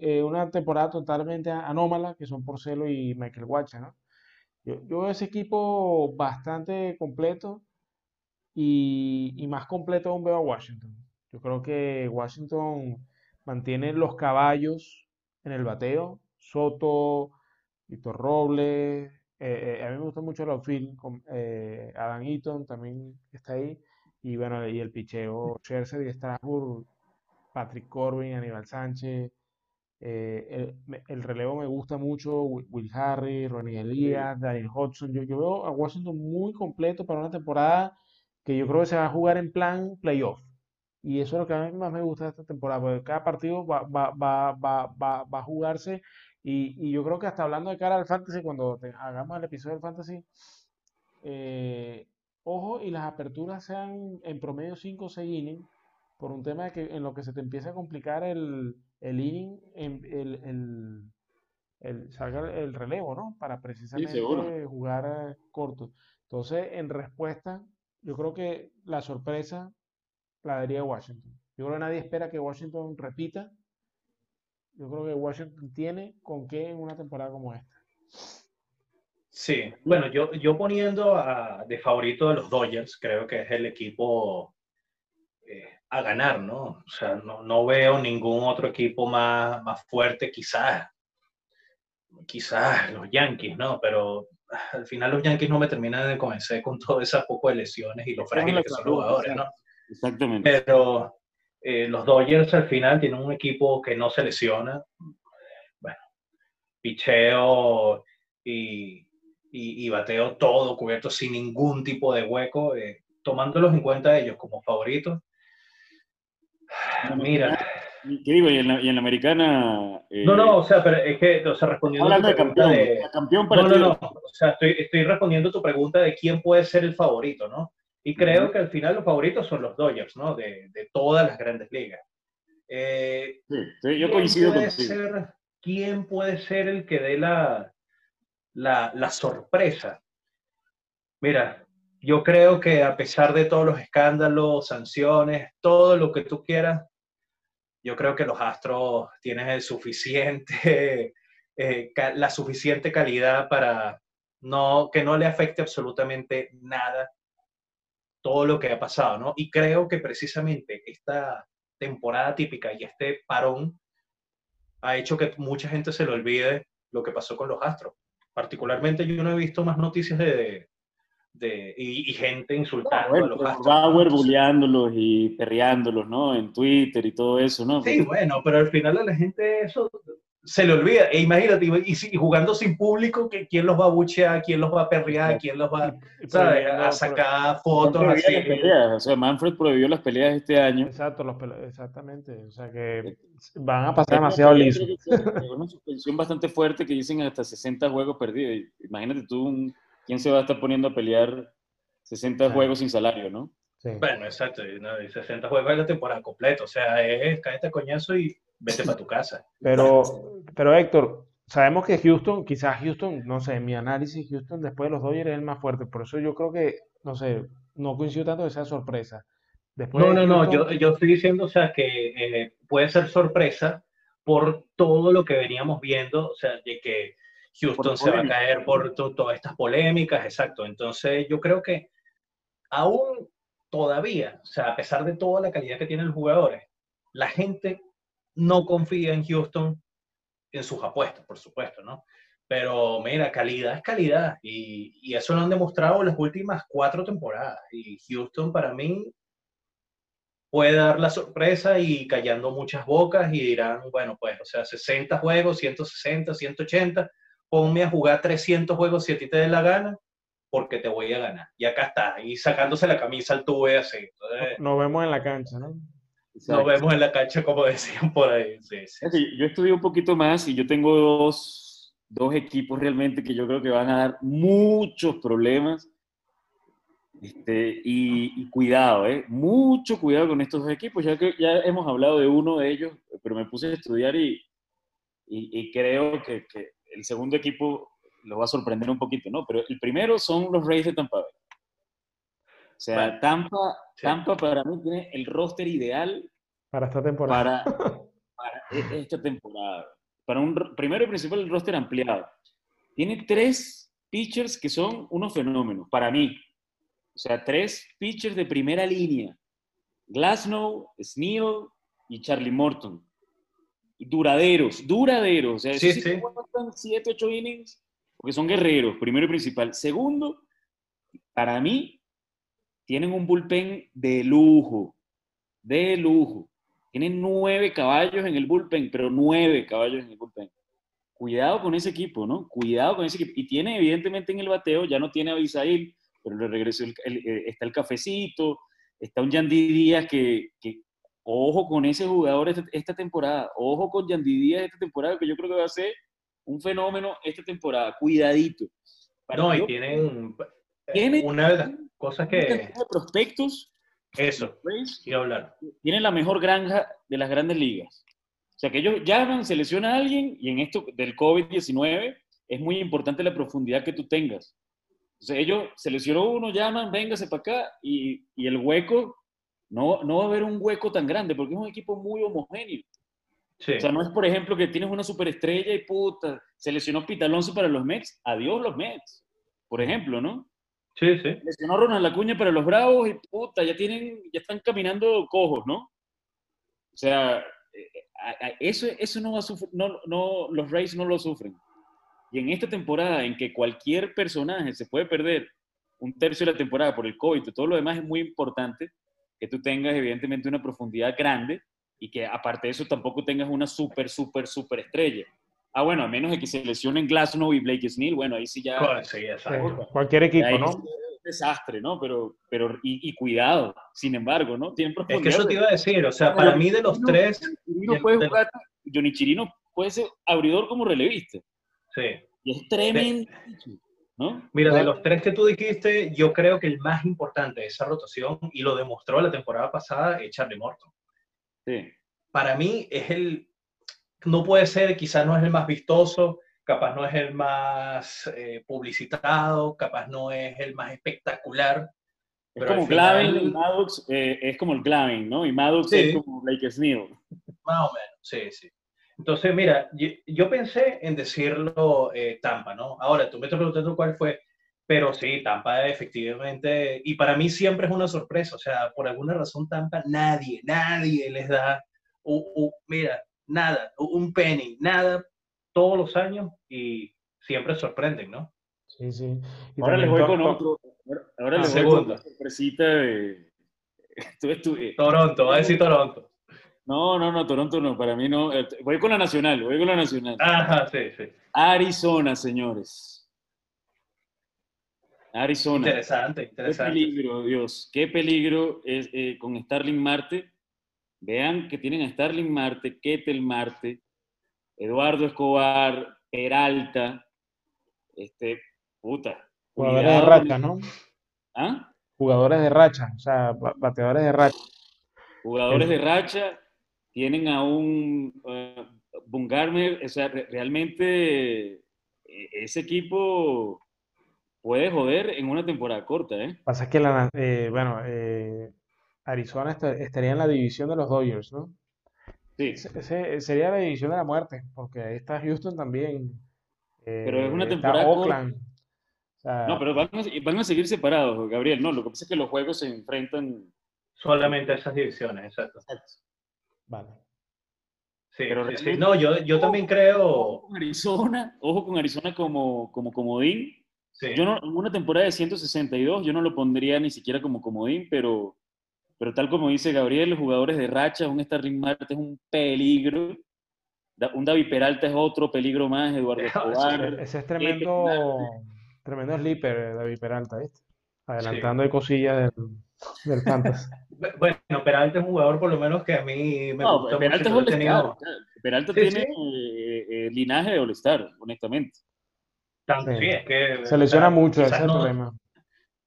en, una temporada totalmente anómala, que son Porcelo y Michael Watcher, ¿no? Yo, veo ese equipo bastante completo y, más completo aún veo a Washington. Yo creo que Washington mantiene los caballos en el bateo. Soto, Víctor Robles. Eh, eh, a mí me gusta mucho el outfield. Con, eh, Adam Eaton también está ahí. Y bueno, y el picheo Scherzer y Strasburg, Patrick Corbin, Aníbal Sánchez, eh, el, relevo me gusta mucho, Will Harry, Ronnie Elías, Daniel Hodgson. Yo, veo a Washington muy completo para una temporada que yo creo que se va a jugar en plan playoff. Y eso es lo que a mí más me gusta de esta temporada, porque cada partido va, a jugarse. Y, yo creo que hasta hablando de cara al fantasy, cuando hagamos el episodio del fantasy, eh, ojo y las aperturas sean en promedio 5 o 6 innings, por un tema de que en lo que se te empieza a complicar el, el inning, el, el, salga el relevo, ¿no? Para precisamente jugar eh, corto. Entonces, en respuesta, yo creo que la sorpresa la daría Washington. Yo creo que nadie espera que Washington repita. Yo creo que Washington tiene con qué en una temporada como esta. Sí, bueno, yo, yo poniendo a, de favorito a los Dodgers, creo que es el equipo a ganar, ¿no? O sea, no, no, veo ningún otro equipo más, más fuerte, quizás, quizás los Yankees, ¿no? Pero al final los Yankees no me terminan de convencer con todo ese poco de lesiones y los frágiles que son los jugadores, ¿no? Exactamente. Pero eh, los Dodgers al final tienen un equipo que no se lesiona. Bueno, picheo y, y, bateo todo cubierto sin ningún tipo de hueco, eh, tomándolos en cuenta ellos como favoritos Mira. ¿Qué digo? ¿Y en la, y en la americana? Eh, no, no, o sea, pero es que, o sea, respondiendo Hablando a tu pregunta de campeón, de, campeón para no, no, no, o sea, estoy, estoy respondiendo tu pregunta de quién puede ser el favorito, ¿no? Y creo que al final los favoritos son los Dodgers, ¿no? De, de todas las grandes ligas. Eh, sí, yo coincido con ser, ¿Quién puede ser el que dé la, la, la sorpresa? Mira, yo creo que a pesar de todos los escándalos, sanciones, todo lo que tú quieras, yo creo que los Astros tienen el suficiente, eh, la suficiente calidad para no, que no le afecte absolutamente nada todo lo que ha pasado, ¿no? Y creo que precisamente esta temporada típica y este parón ha hecho que mucha gente se le olvide lo que pasó con los Astros. Particularmente yo no he visto más noticias de, y, gente insultando a los Bauer bulleándolos y perreándolos, ¿no? En Twitter y todo eso, ¿no? Sí, bueno, pero al final a la gente eso se le olvida. E imagínate, y, jugando sin público, ¿quién los va a buchear? ¿Quién los va a perrear? ¿Quién los va a sacar fotos así? O sea, Manfred prohibió las peleas este año. Exacto, los exactamente. O sea que van a pasar demasiado liso. Una suspensión bastante fuerte que dicen hasta 60 juegos perdidos. Imagínate tú un ¿quién se va a estar poniendo a pelear 60 juegos sin salario, no? Sí. Bueno, exacto, 60 juegos es la temporada completa, o sea, es cállate coñazo y vete para tu casa. Pero, pero Héctor, sabemos que Houston, quizás Houston, no sé, en mi análisis, Houston después de los Dodgers es el más fuerte, por eso yo creo que no sé, no coincido tanto que sea sorpresa. Después No, de no, no, Houston, yo, yo estoy diciendo, o sea, que eh, puede ser sorpresa por todo lo que veníamos viendo, o sea, de que Houston se va a caer por to- todas estas polémicas, exacto. Entonces, yo creo que aún todavía, o sea, a pesar de toda la calidad que tienen los jugadores, la gente no confía en Houston en sus apuestas, por supuesto, ¿no? Pero mira, calidad es calidad y, y eso lo han demostrado las últimas cuatro temporadas. Y Houston para mí puede dar la sorpresa y callando muchas bocas y dirán, bueno, pues, o sea, 60 juegos, 160, 180, ponme a jugar 300 juegos si a ti te dé la gana, porque te voy a ganar. Y acá está, y sacándose la camisa al tuve así. Entonces, nos vemos en la cancha, ¿no? nos vemos en la cancha, como decían por ahí. Sí, sí. Yo estudié un poquito más y yo tengo dos, dos equipos realmente que yo creo que van a dar muchos problemas. Este, y, y cuidado, ¿eh? mucho cuidado con estos dos equipos. Ya que ya hemos hablado de uno de ellos, pero me puse a estudiar y, y, y creo que, que el segundo equipo lo va a sorprender un poquito, ¿no? Pero el primero son los Rays de Tampa Bay. O sea, Bueno, Tampa, sí. Tampa para mí tiene el roster ideal Para esta temporada. para, para e- esta temporada. Para un ro- primero y principal el roster ampliado. Tiene tres pitchers que son unos fenómenos para mí. O sea, tres pitchers de primera línea. Glasnow, Sneal y Charlie Morton. Duraderos, duraderos. O sea, Sí, sí innings porque son guerreros, primero y principal. Segundo, para mí, tienen un bullpen de lujo, de lujo. Tienen nueve caballos en el bullpen, pero nueve caballos en el bullpen. Cuidado con ese equipo, ¿no? Cuidado con ese equipo. Y tiene, evidentemente, en el bateo, ya no tiene a Abisail, pero le regresó, el- el- eh, está el cafecito, está un Yandy Díaz que, que- ojo con ese jugador esta, esta temporada, ojo con Yandy Díaz esta temporada, que yo creo que va a ser un fenómeno esta temporada. Cuidadito. Para No, yo- y tienen eh, Tiene- una de las cosas que... de prospectos Eso, Rays, quiero hablar. tienen la mejor granja de las grandes ligas. O sea, que ellos llaman, se lesiona a alguien y en esto del COVID-19 es muy importante la profundidad que tú tengas. O sea, ellos se lesionó uno, llaman, véngase para acá y, y el hueco, no, no va a haber un hueco tan grande porque es un equipo muy homogéneo. Sí. O sea, no es, por ejemplo, que tienes una superestrella y puta, se lesionó Alonso para los Mets, adiós los Mets, por ejemplo, ¿no? Sí, sí. lesionó Ronald Acuña para los Bravos y puta, ya tienen, ya están caminando cojos, ¿no? O sea, eh, a- eso, eso no va a sufrir, no, no, los Rays no lo sufren. Y en esta temporada en que cualquier personaje se puede perder un tercio de la temporada por el COVID y todo lo demás es muy importante que tú tengas evidentemente una profundidad grande y que aparte de eso tampoco tengas una súper, súper, súper estrella. Ah, bueno, a menos de que se lesionen Glasnow y Blake Snell, bueno, ahí sí ya... Sí, exacto. cualquier equipo, Ahí ¿no? es un desastre, ¿no? Pero, pero y, y cuidado, sin embargo, ¿no? Tienen Es que eso te iba a decir, o sea, para mí de los tres, Chirino de- puede de- jugar, Johnny Chirino puede ser abridor como relevista. sí. Y es tremendo, ¿no? Mira, de los tres que tú dijiste, yo creo que el más importante de esa rotación, y lo demostró la temporada pasada, es Charlie Morton. Sí. Para mí es el, no puede ser, quizás no es el más vistoso, capaz no es el más eh, publicitado, capaz no es el más espectacular. Es Pero como al final- Glavin y Maddox, eh, es como el Glavin, ¿no? Y Maddox Sí. es como Blake Snell. Más o menos, sí, sí. Entonces, mira, yo, yo pensé en decirlo eh, Tampa, ¿no? Ahora, tú me estás preguntando cuál fue, pero sí, Tampa efectivamente, y para mí siempre es una sorpresa, o sea, por alguna razón Tampa, nadie, nadie les da, u- u- mira, nada, un penny, nada, todos los años y siempre sorprenden, ¿no? Sí, sí. Y Ahora les también voy con otro. Ahora, ahora Ah, les voy con segunda. una sorpresita de... Tú estu- Toronto, va a decir Toronto. No, no, no, Toronto no, para mí no. Eh, Voy con la Nacional, voy con la Nacional. Ajá, sí, sí. Arizona, señores. Arizona. Interesante, Qué interesante. peligro, Dios. Qué peligro es eh, con Starling Marte. Vean que tienen a Starling Marte, Ketel Marte, Eduardo Escobar, Peralta. Este, puta. jugadores de racha, ¿no? ¿Ah? Jugadores de racha, o sea, ba- bateadores de racha. Jugadores El- de racha. Tienen a un eh, Bungarmer. O sea, re- realmente eh, ese equipo puede joder en una temporada corta, ¿eh? Pasa que la, eh, bueno, eh, Arizona esta- estaría en la división de los Dodgers, ¿no? Sí, Ese- ese sería la división de la muerte, porque ahí está Houston también, pero es una está temporada corta. Oakland. O sea, No, pero van a, van a seguir separados, Gabriel. No, lo que pasa es que los juegos se enfrentan. Solamente esas divisiones, exacto. Vale. Sí, Pero sí, No, yo, yo también Ojo creo. con Arizona, ojo con Arizona como, como comodín. Sí. Yo no, en una temporada de 162, yo no lo pondría ni siquiera como comodín, pero, pero tal como dice Gabriel, los jugadores de racha, un Starling Marte es un peligro. Un David Peralta es otro peligro más, Eduardo Sí, Escobar. Ese es tremendo, tremendo sleeper, eh, David Peralta, ¿viste? Adelantando de cosillas del, del Fantasy. Bueno, Peralta es un jugador por lo menos que a mí me No, gusta Peralta es mucho. All-Star. tenido- Peralta Sí, tiene sí. eh, eh, linaje de All-Star, honestamente. Tanto, Sí. sí, es que, Se o lesiona sea, mucho, ese quizás es el no- problema.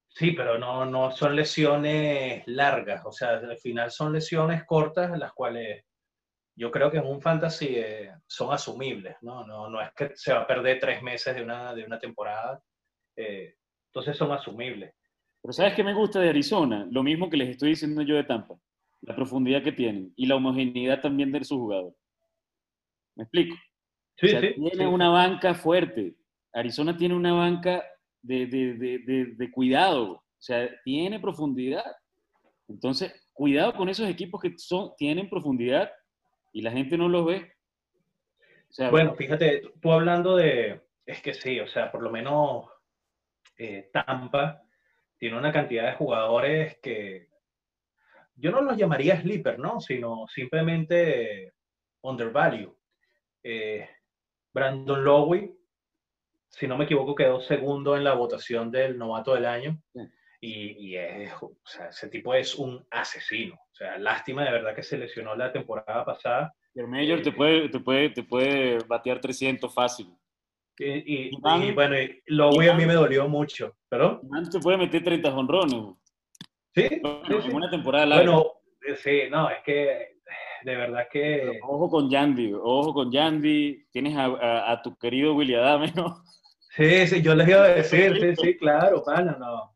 Sí, pero no, no son lesiones largas, o sea, al final son lesiones cortas, las cuales yo creo que en un fantasy eh, son asumibles, ¿no? ¿no? No es que se va a perder tres meses de una, de una temporada, eh, entonces son asumibles. Pero ¿sabes qué me gusta de Arizona? Lo mismo que les estoy diciendo yo de Tampa. La profundidad que tienen y la homogeneidad también de sus jugadores. ¿Me explico? Sí, O sea, sí, tiene sí, una banca fuerte. Arizona tiene una banca de, de- de- de- de cuidado. O sea, tiene profundidad. Entonces, cuidado con esos equipos que son, tienen profundidad y la gente no los ve. O sea, Bueno, fíjate, tú hablando de, es que sí, o sea, por lo menos eh, Tampa tiene una cantidad de jugadores que yo no los llamaría sleeper, ¿no? Sino simplemente eh, undervalue. Eh, Brandon Lowe, si no me equivoco, quedó segundo en la votación del novato del año. Sí. Y, y es, o sea, ese tipo es un asesino. O sea, lástima de verdad que se lesionó la temporada pasada. el Mayor te puede, te, puede, te puede batear 300 fácil. Y, y- Iván- y bueno, a mí me dolió mucho. ¿Perdón? Man te puede meter 30 honrones. Sí, Bueno, sí, sí. en una temporada larga. Bueno, eh, sí, no, es que de verdad que Ojo con Yandy, ojo con Yandy. Tienes a, a- a tu querido Willy Adame, ¿no? sí, sí, yo les iba a decir, sí, sí, claro, pana, no.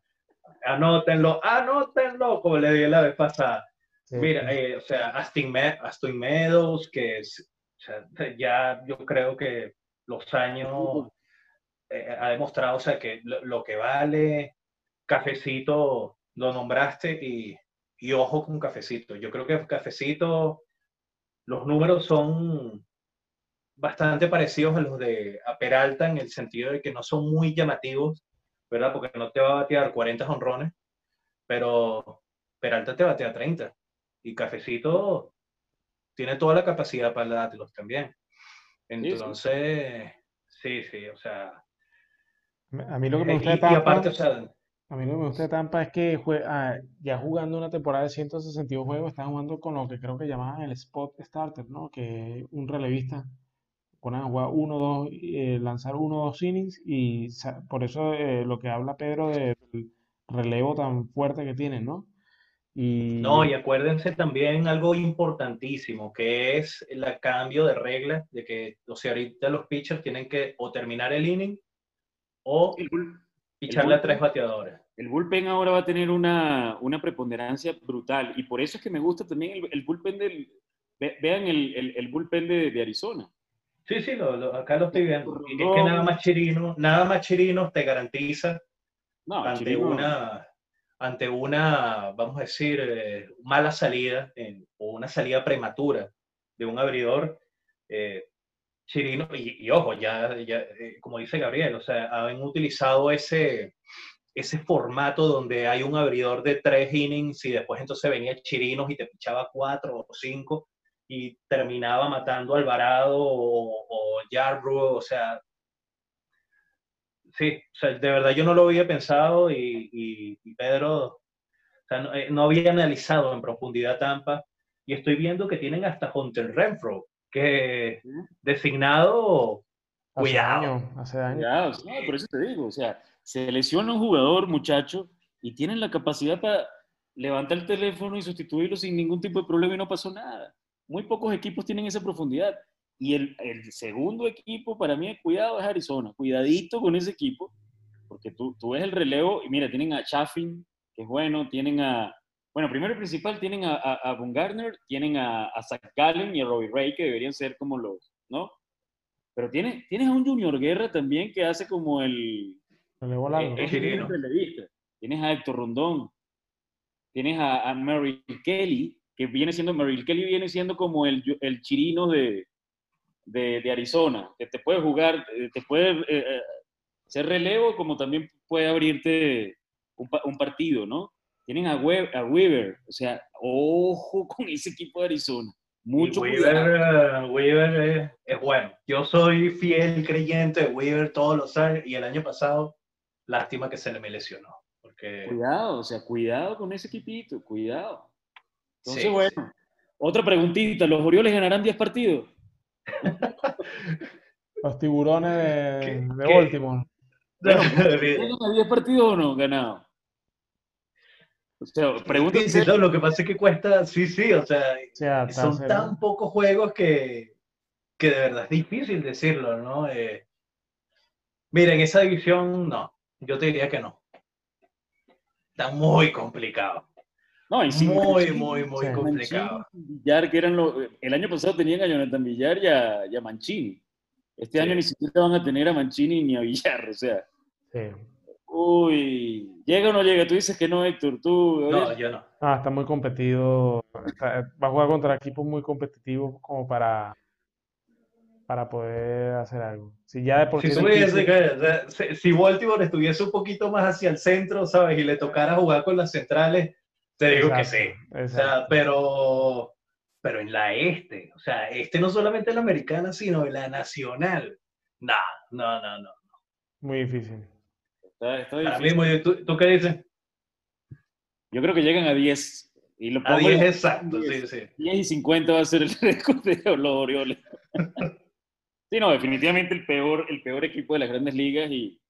Anótenlo, anótenlo, como le dije la vez pasada. Sí, Mira, sí. eh, o sea, Aston Meadows, que es, o sea, ya yo creo que los años eh, ha demostrado, o sea, que lo, lo que vale, Cafecito lo nombraste y, y ojo con Cafecito. Yo creo que Cafecito, los números son bastante parecidos a los de a Peralta en el sentido de que no son muy llamativos, ¿verdad? Porque no te va a batear 40 honrones, pero Peralta te batea 30 y Cafecito tiene toda la capacidad para dártelos también. Entonces, sí, sí, o sea, A mí lo que me y, gusta de y Tampa, aparte, o sea, a mí lo que me gusta de Tampa es que jue- ah, ya jugando una temporada de 162 juegos, están jugando con lo que creo que llamaban el spot starter, ¿no? Que un relevista ponen a jugar uno, dos, eh, lanzar uno, dos innings y por eso eh, lo que habla Pedro del relevo tan fuerte que tienen, ¿no? Y No, y acuérdense también algo importantísimo, que es el cambio de regla, de que, o sea, ahorita los pitchers tienen que o terminar el inning o El, bull- picharle a bullpen- tres bateadores. el bullpen ahora va a tener una, una preponderancia brutal y por eso es que me gusta también el, el bullpen del... ve- vean el, el, bullpen de, de Arizona. Sí, sí, lo- lo- acá lo estoy viendo. Es que nada más Chirino, nada más Chirinos te garantiza No, ante Chirino- una, ante una, vamos a decir, eh, mala salida o una salida prematura de un abridor, eh, Chirino, y, y ojo, ya, ya eh, como dice Gabriel, o sea, han utilizado ese, ese formato donde hay un abridor de tres innings y después entonces venía Chirinos y te pichaba cuatro o cinco y terminaba matando a Alvarado o, o Yarbrough, o sea, sí, o sea, de verdad yo no lo había pensado y, y- y Pedro, o sea, no, eh, no había analizado en profundidad Tampa y estoy viendo que tienen hasta Hunter Renfro, que Sí. designado, hace cuidado. años, hace años. Ya, o sea, por eso te digo, o sea, se lesiona un jugador, muchacho, y tienen la capacidad para levantar el teléfono y sustituirlo sin ningún tipo de problema y no pasó nada. Muy pocos equipos tienen esa profundidad. Y el, el segundo equipo, para mí, cuidado, es Arizona. Cuidadito con ese equipo, porque tú, tú ves el relevo y mira, tienen a Chaffin, que es bueno, tienen a, bueno, primero y principal tienen a, a, a Von Gardner, tienen a, a Zach Gallen y a Robbie Ray, que deberían ser como los, ¿no? Pero tienes, tienes a un Junior Guerra también que hace como el... Largo. Eh, es relevista. Tienes a Héctor Rondón, tienes a, a Merrill Kelly, que viene siendo, Merrill Kelly viene siendo como el, el chirino de, de, de Arizona, que te puede jugar, eh, te puede eh, eh, ser relevo, como también puede abrirte un, un partido, ¿no? Tienen a, Web- a Weaver, o sea, ojo con ese equipo de Arizona. Mucho. Weaver, eh, Weaver es, es bueno. Yo soy fiel creyente de Weaver todos los años y el año pasado, lástima que se le me lesionó. Porque Cuidado, o sea, cuidado con ese equipito, cuidado. Entonces, Sí, bueno, otra preguntita, ¿los Orioles ganarán 10 partidos? Los tiburones de, ¿Qué- de qué? Baltimore. ¿Llegan a 10 partidos o no ganado? O sea. Sí, no, lo que pasa es que cuesta, sí, sí, o sea, hasta son tan pocos juegos que, que de verdad es difícil decirlo, ¿no? Eh, mira, en esa división, no, yo te diría que no. Está muy complicado. No, y sin Muy, Mancini, muy, muy complicado. Mancini, Villar, que eran los. El año pasado tenían a Jonathan Villar y a, y a Mancini. Este Sí. año ni siquiera van a tener a Mancini ni a Villar, o sea. Sí. Uy, ¿llega o no llega? Tú dices que no, Héctor. Tú, No, yo no. Ah, está muy competido. está- va a jugar contra equipos muy competitivos como para, para poder hacer algo. Si ya de por Si tuviese equipo- que- o sea, si- si Baltimore estuviese un poquito más hacia el centro, ¿sabes? Y le tocara jugar con las centrales, te digo que sí. O sea, pero, pero en la este, o sea, este no solamente en la americana, sino en la nacional. No, no, no, no. Muy difícil. está, difícil. mismo, ¿tú, ¿tú qué dices? Yo creo que llegan a 10. Y lo A pongo 10 en- exacto, sí, 10. sí. 10 y 50 va a ser el récord de los Orioles. Sí, no, definitivamente el peor, el peor equipo de las grandes ligas y,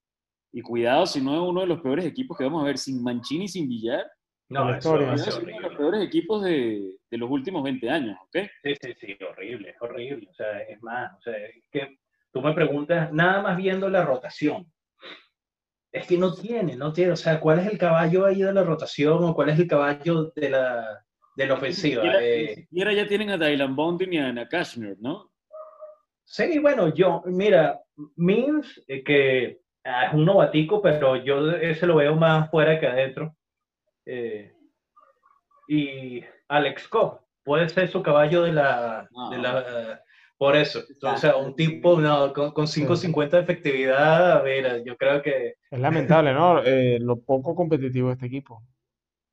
y cuidado si no es uno de los peores equipos que vamos a ver sin Mancini y sin Villar. No, la historia. es uno de los peores equipos de, de los últimos 20 años, ¿ok? Sí, sí, sí, horrible, horrible. O sea, es más, o sea, es que tú me preguntas, nada más viendo la rotación. Es que no tiene, no tiene, o sea, ¿cuál es el caballo ahí de la rotación o cuál es el caballo de la, de la Ni ofensiva? siquiera, ni Eh, ya tienen a Dylan Bonding y a Ana Cashner, ¿no? Sí, bueno, yo, mira, Means, eh, que ah, es un novatico, pero yo ese lo veo más fuera que adentro. Eh, y Alex Cobb, puede ser su caballo de la... No. de la- por eso, o sea, un tipo no, con, con 5.50 de efectividad, mira, yo creo que... Es lamentable, ¿no? Eh, lo poco competitivo de este equipo.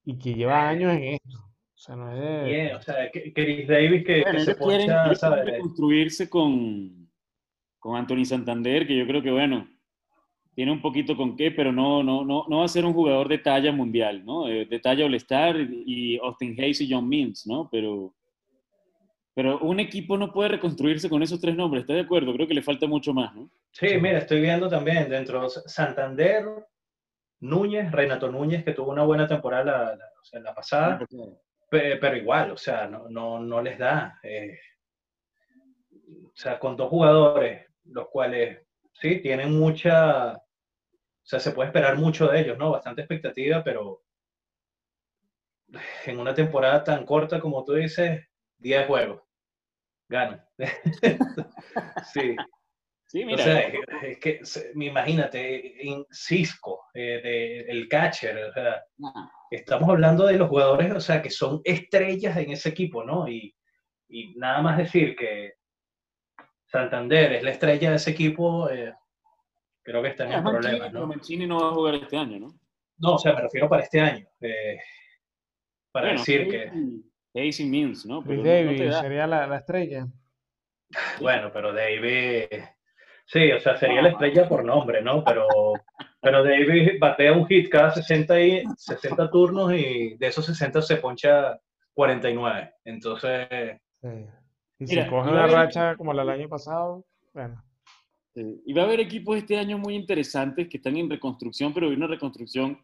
Y que lleva años en esto. O sea, no es de... Bien, o sea, que- Chris Davis que, Bueno, que se poncha, quieren ¿sabes? reconstruirse con, con Anthony Santander, que yo creo que, bueno, tiene un poquito con qué, pero no, no, no, no va a ser un jugador de talla mundial, ¿no? Eh, De talla All-Star y Austin Hayes y John Means, ¿no? Pero, pero un equipo no puede reconstruirse con esos tres nombres, ¿estás de acuerdo? Creo que le falta mucho más, ¿no? Sí, mira, estoy viendo también dentro de Santander, Núñez, Renato Núñez, que tuvo una buena temporada la, la- o sea, la pasada, pe- pero igual, o sea, no, no, no les da. eh, o sea, con dos jugadores, los cuales sí tienen mucha, o sea, se puede esperar mucho de ellos, ¿no? Bastante expectativa, pero en una temporada tan corta como tú dices, 10 juegos, ganan. sí. Sí, O mira, sea, es, que imagínate, Cisco, eh, de- el catcher, o sea, nah, estamos hablando de los jugadores, o sea, que son estrellas en ese equipo, ¿no? Y, y nada más decir que Santander es la estrella de ese equipo, eh, creo que mira, en Mancini, problemas, pero ¿no? Mancini no va a jugar este año, ¿no? No, o sea, me refiero para este año, eh, para Bueno, decir que, y- Hayes y Means, ¿no? Pero no- no Davis da. sería la, la estrella. bueno, pero David, sí, o sea, sería la estrella por nombre, ¿no? Pero, pero David batea un hit cada 60, y, 60 turnos y de esos 60 se poncha 49. Entonces, Sí. Y Mira, si coge y va a una racha como la del año pasado, bueno. Sí, Y va a haber equipos este año muy interesantes que están en reconstrucción, pero hay una reconstrucción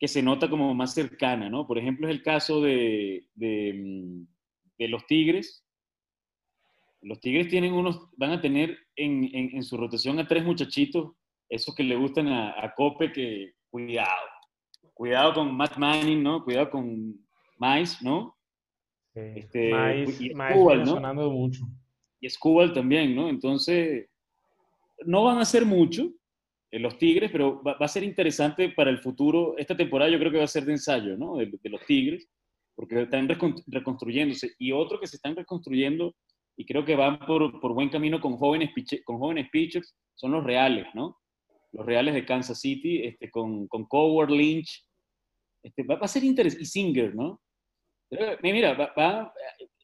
que se nota como más cercana, ¿no? Por ejemplo, es el caso de, de, mm, de los Tigres. Los Tigres tienen unos, van a tener en, en- en su rotación a tres muchachitos esos que le gustan a, Cope, que cuidado. Cuidado con Matt Manning, ¿no? Cuidado con Mice, ¿no? Este, Mice, y Mice sonando mucho. Y Scubal también, ¿no? Entonces, no van a ser mucho eh, los Tigres, pero va, a ser interesante para el futuro. Esta temporada yo creo que va a ser de ensayo, ¿no? De, los Tigres, porque están reconstruyéndose. Y otro que se están reconstruyendo y creo que van por, por buen camino con jóvenes, con jóvenes pitchers son los Reales, ¿no? Los Reales de Kansas City, este, con, con Coward, Lynch. Este, va, a ser interesante. Y Singer, ¿no? mira, va,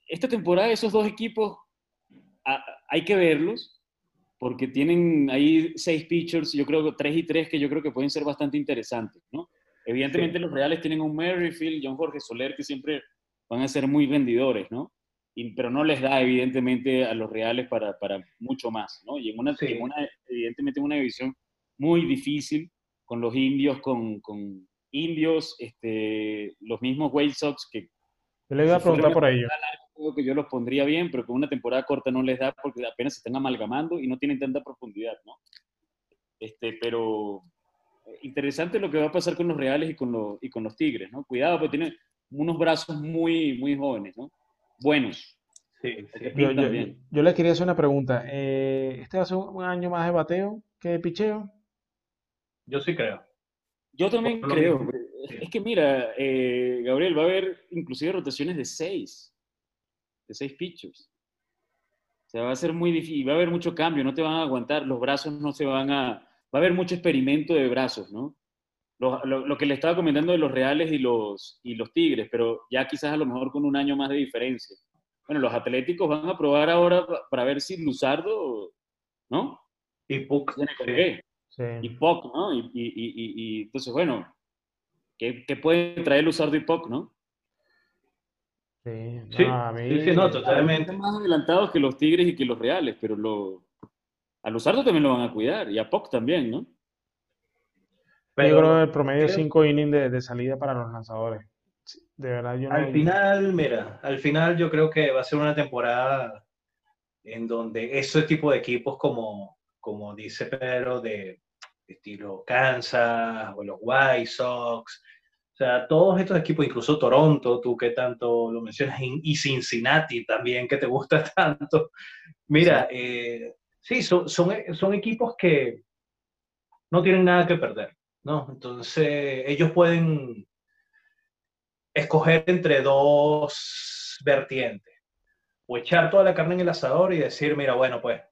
esta temporada esos dos equipos hay que verlos porque tienen ahí seis pitchers, yo creo que tres y tres que yo creo que pueden ser bastante interesantes, ¿no? Evidentemente los Reales tienen un Merrifield, John Jorge Soler que siempre van a ser muy vendidores, ¿no? Y, pero no les da evidentemente a los Reales para, para mucho más, ¿no? Y en una, en una, evidentemente en una división muy difícil con los indios, con, con indios, este, los mismos White Sox que... Yo le iba a preguntar por ello. Creo que yo los pondría bien, pero con una temporada corta no les da porque apenas se están amalgamando y no tienen tanta profundidad, ¿no? Este, pero eh, interesante lo que va a pasar con los Reales y con los, y con los Tigres, ¿no? Cuidado, porque tienen unos brazos muy, muy jóvenes, ¿no? Buenos. Sí, Yo, yo, les quería hacer una pregunta. Eh, ¿Este va a ser un año más de bateo que de picheo? Yo sí creo. Yo también creo. Es que mira, eh, Gabriel, va a haber inclusive rotaciones de seis, de seis pitchers. O sea, va a ser muy difícil, va a haber mucho cambio, no te van a aguantar, los brazos no se van a... Va a haber mucho experimento de brazos, ¿no? Lo, lo, que le estaba comentando de los Reales y los, y los Tigres, pero ya quizás a lo mejor con un año más de diferencia. Bueno, los Atléticos van a probar ahora para ver si Luzardo, ¿no? Y Puck. Y Puck, ¿no? Y, y, y, y, entonces, bueno, ¿qué, qué puede traer Luzardo y Puck, no? Sí, no, sí, sí, no, totalmente. más adelantados que los Tigres y que los Reales, pero lo, a Luzardo también lo van a cuidar y a Puck también, ¿no? Pero, yo creo que el promedio es 5 innings de, de, salida para los lanzadores. De verdad, yo no Al final, mira, al final yo creo que va a ser una temporada en donde ese tipo de equipos como, como dice Pedro, de estilo Kansas o los White Sox, o sea, todos estos equipos, incluso Toronto, tú que tanto lo mencionas, y Cincinnati también, que te gusta tanto. Mira, sí, eh, sí son, son, son equipos que no tienen nada que perder, ¿no? Entonces, ellos pueden escoger entre dos vertientes o echar toda la carne en el asador y decir, mira, bueno, pues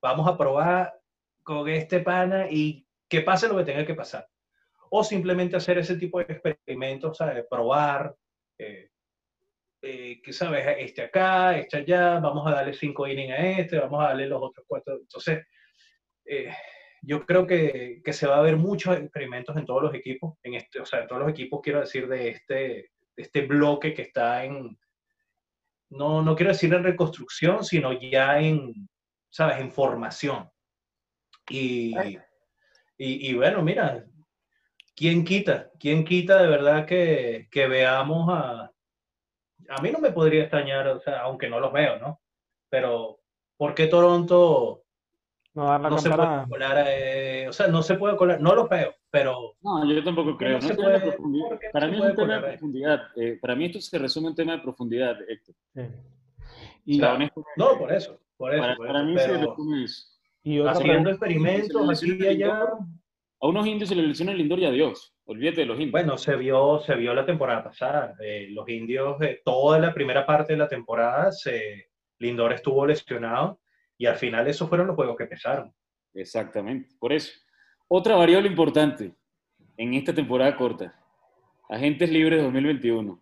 vamos a probar con este pana y que pase lo que tenga que pasar. O simplemente hacer ese tipo de experimentos, ¿sabes? Probar, eh, eh, que sabes, este acá, este allá, vamos a darle cinco innings a este, vamos a darle los otros cuatro. Entonces, eh, yo creo que, que, se va a ver muchos experimentos en todos los equipos, en este, o sea, en todos los equipos, quiero decir, de este, de este bloque que está en, no, no quiero decir en reconstrucción, sino ya en, ¿sabes?, en formación. Y, y, bueno, mira, ¿quién quita? ¿Quién quita de verdad que, que, veamos a... A mí no me podría extrañar, o sea, aunque no los veo, ¿no? Pero, ¿por qué Toronto no, no se puede colar? Eh, o sea, no se puede colar, no los veo, pero... No, yo tampoco creo. No puede, para mí es un tema de profundidad. Eh, para mí esto se resume en un tema de profundidad, Héctor. Sí. Y, no, por eso. Por eso para, mí se resume eso. Y haciendo experimentos aquí y allá. A unos indios se les lesiona el Lindor y adiós. Olvídate de los indios. Bueno, se vio, se vio la temporada pasada. Eh, los indios, eh, toda la primera parte de la temporada, se, Lindor estuvo lesionado y al final esos fueron los juegos que pesaron. Exactamente, por eso. Otra variable importante en esta temporada corta, agentes libres 2021.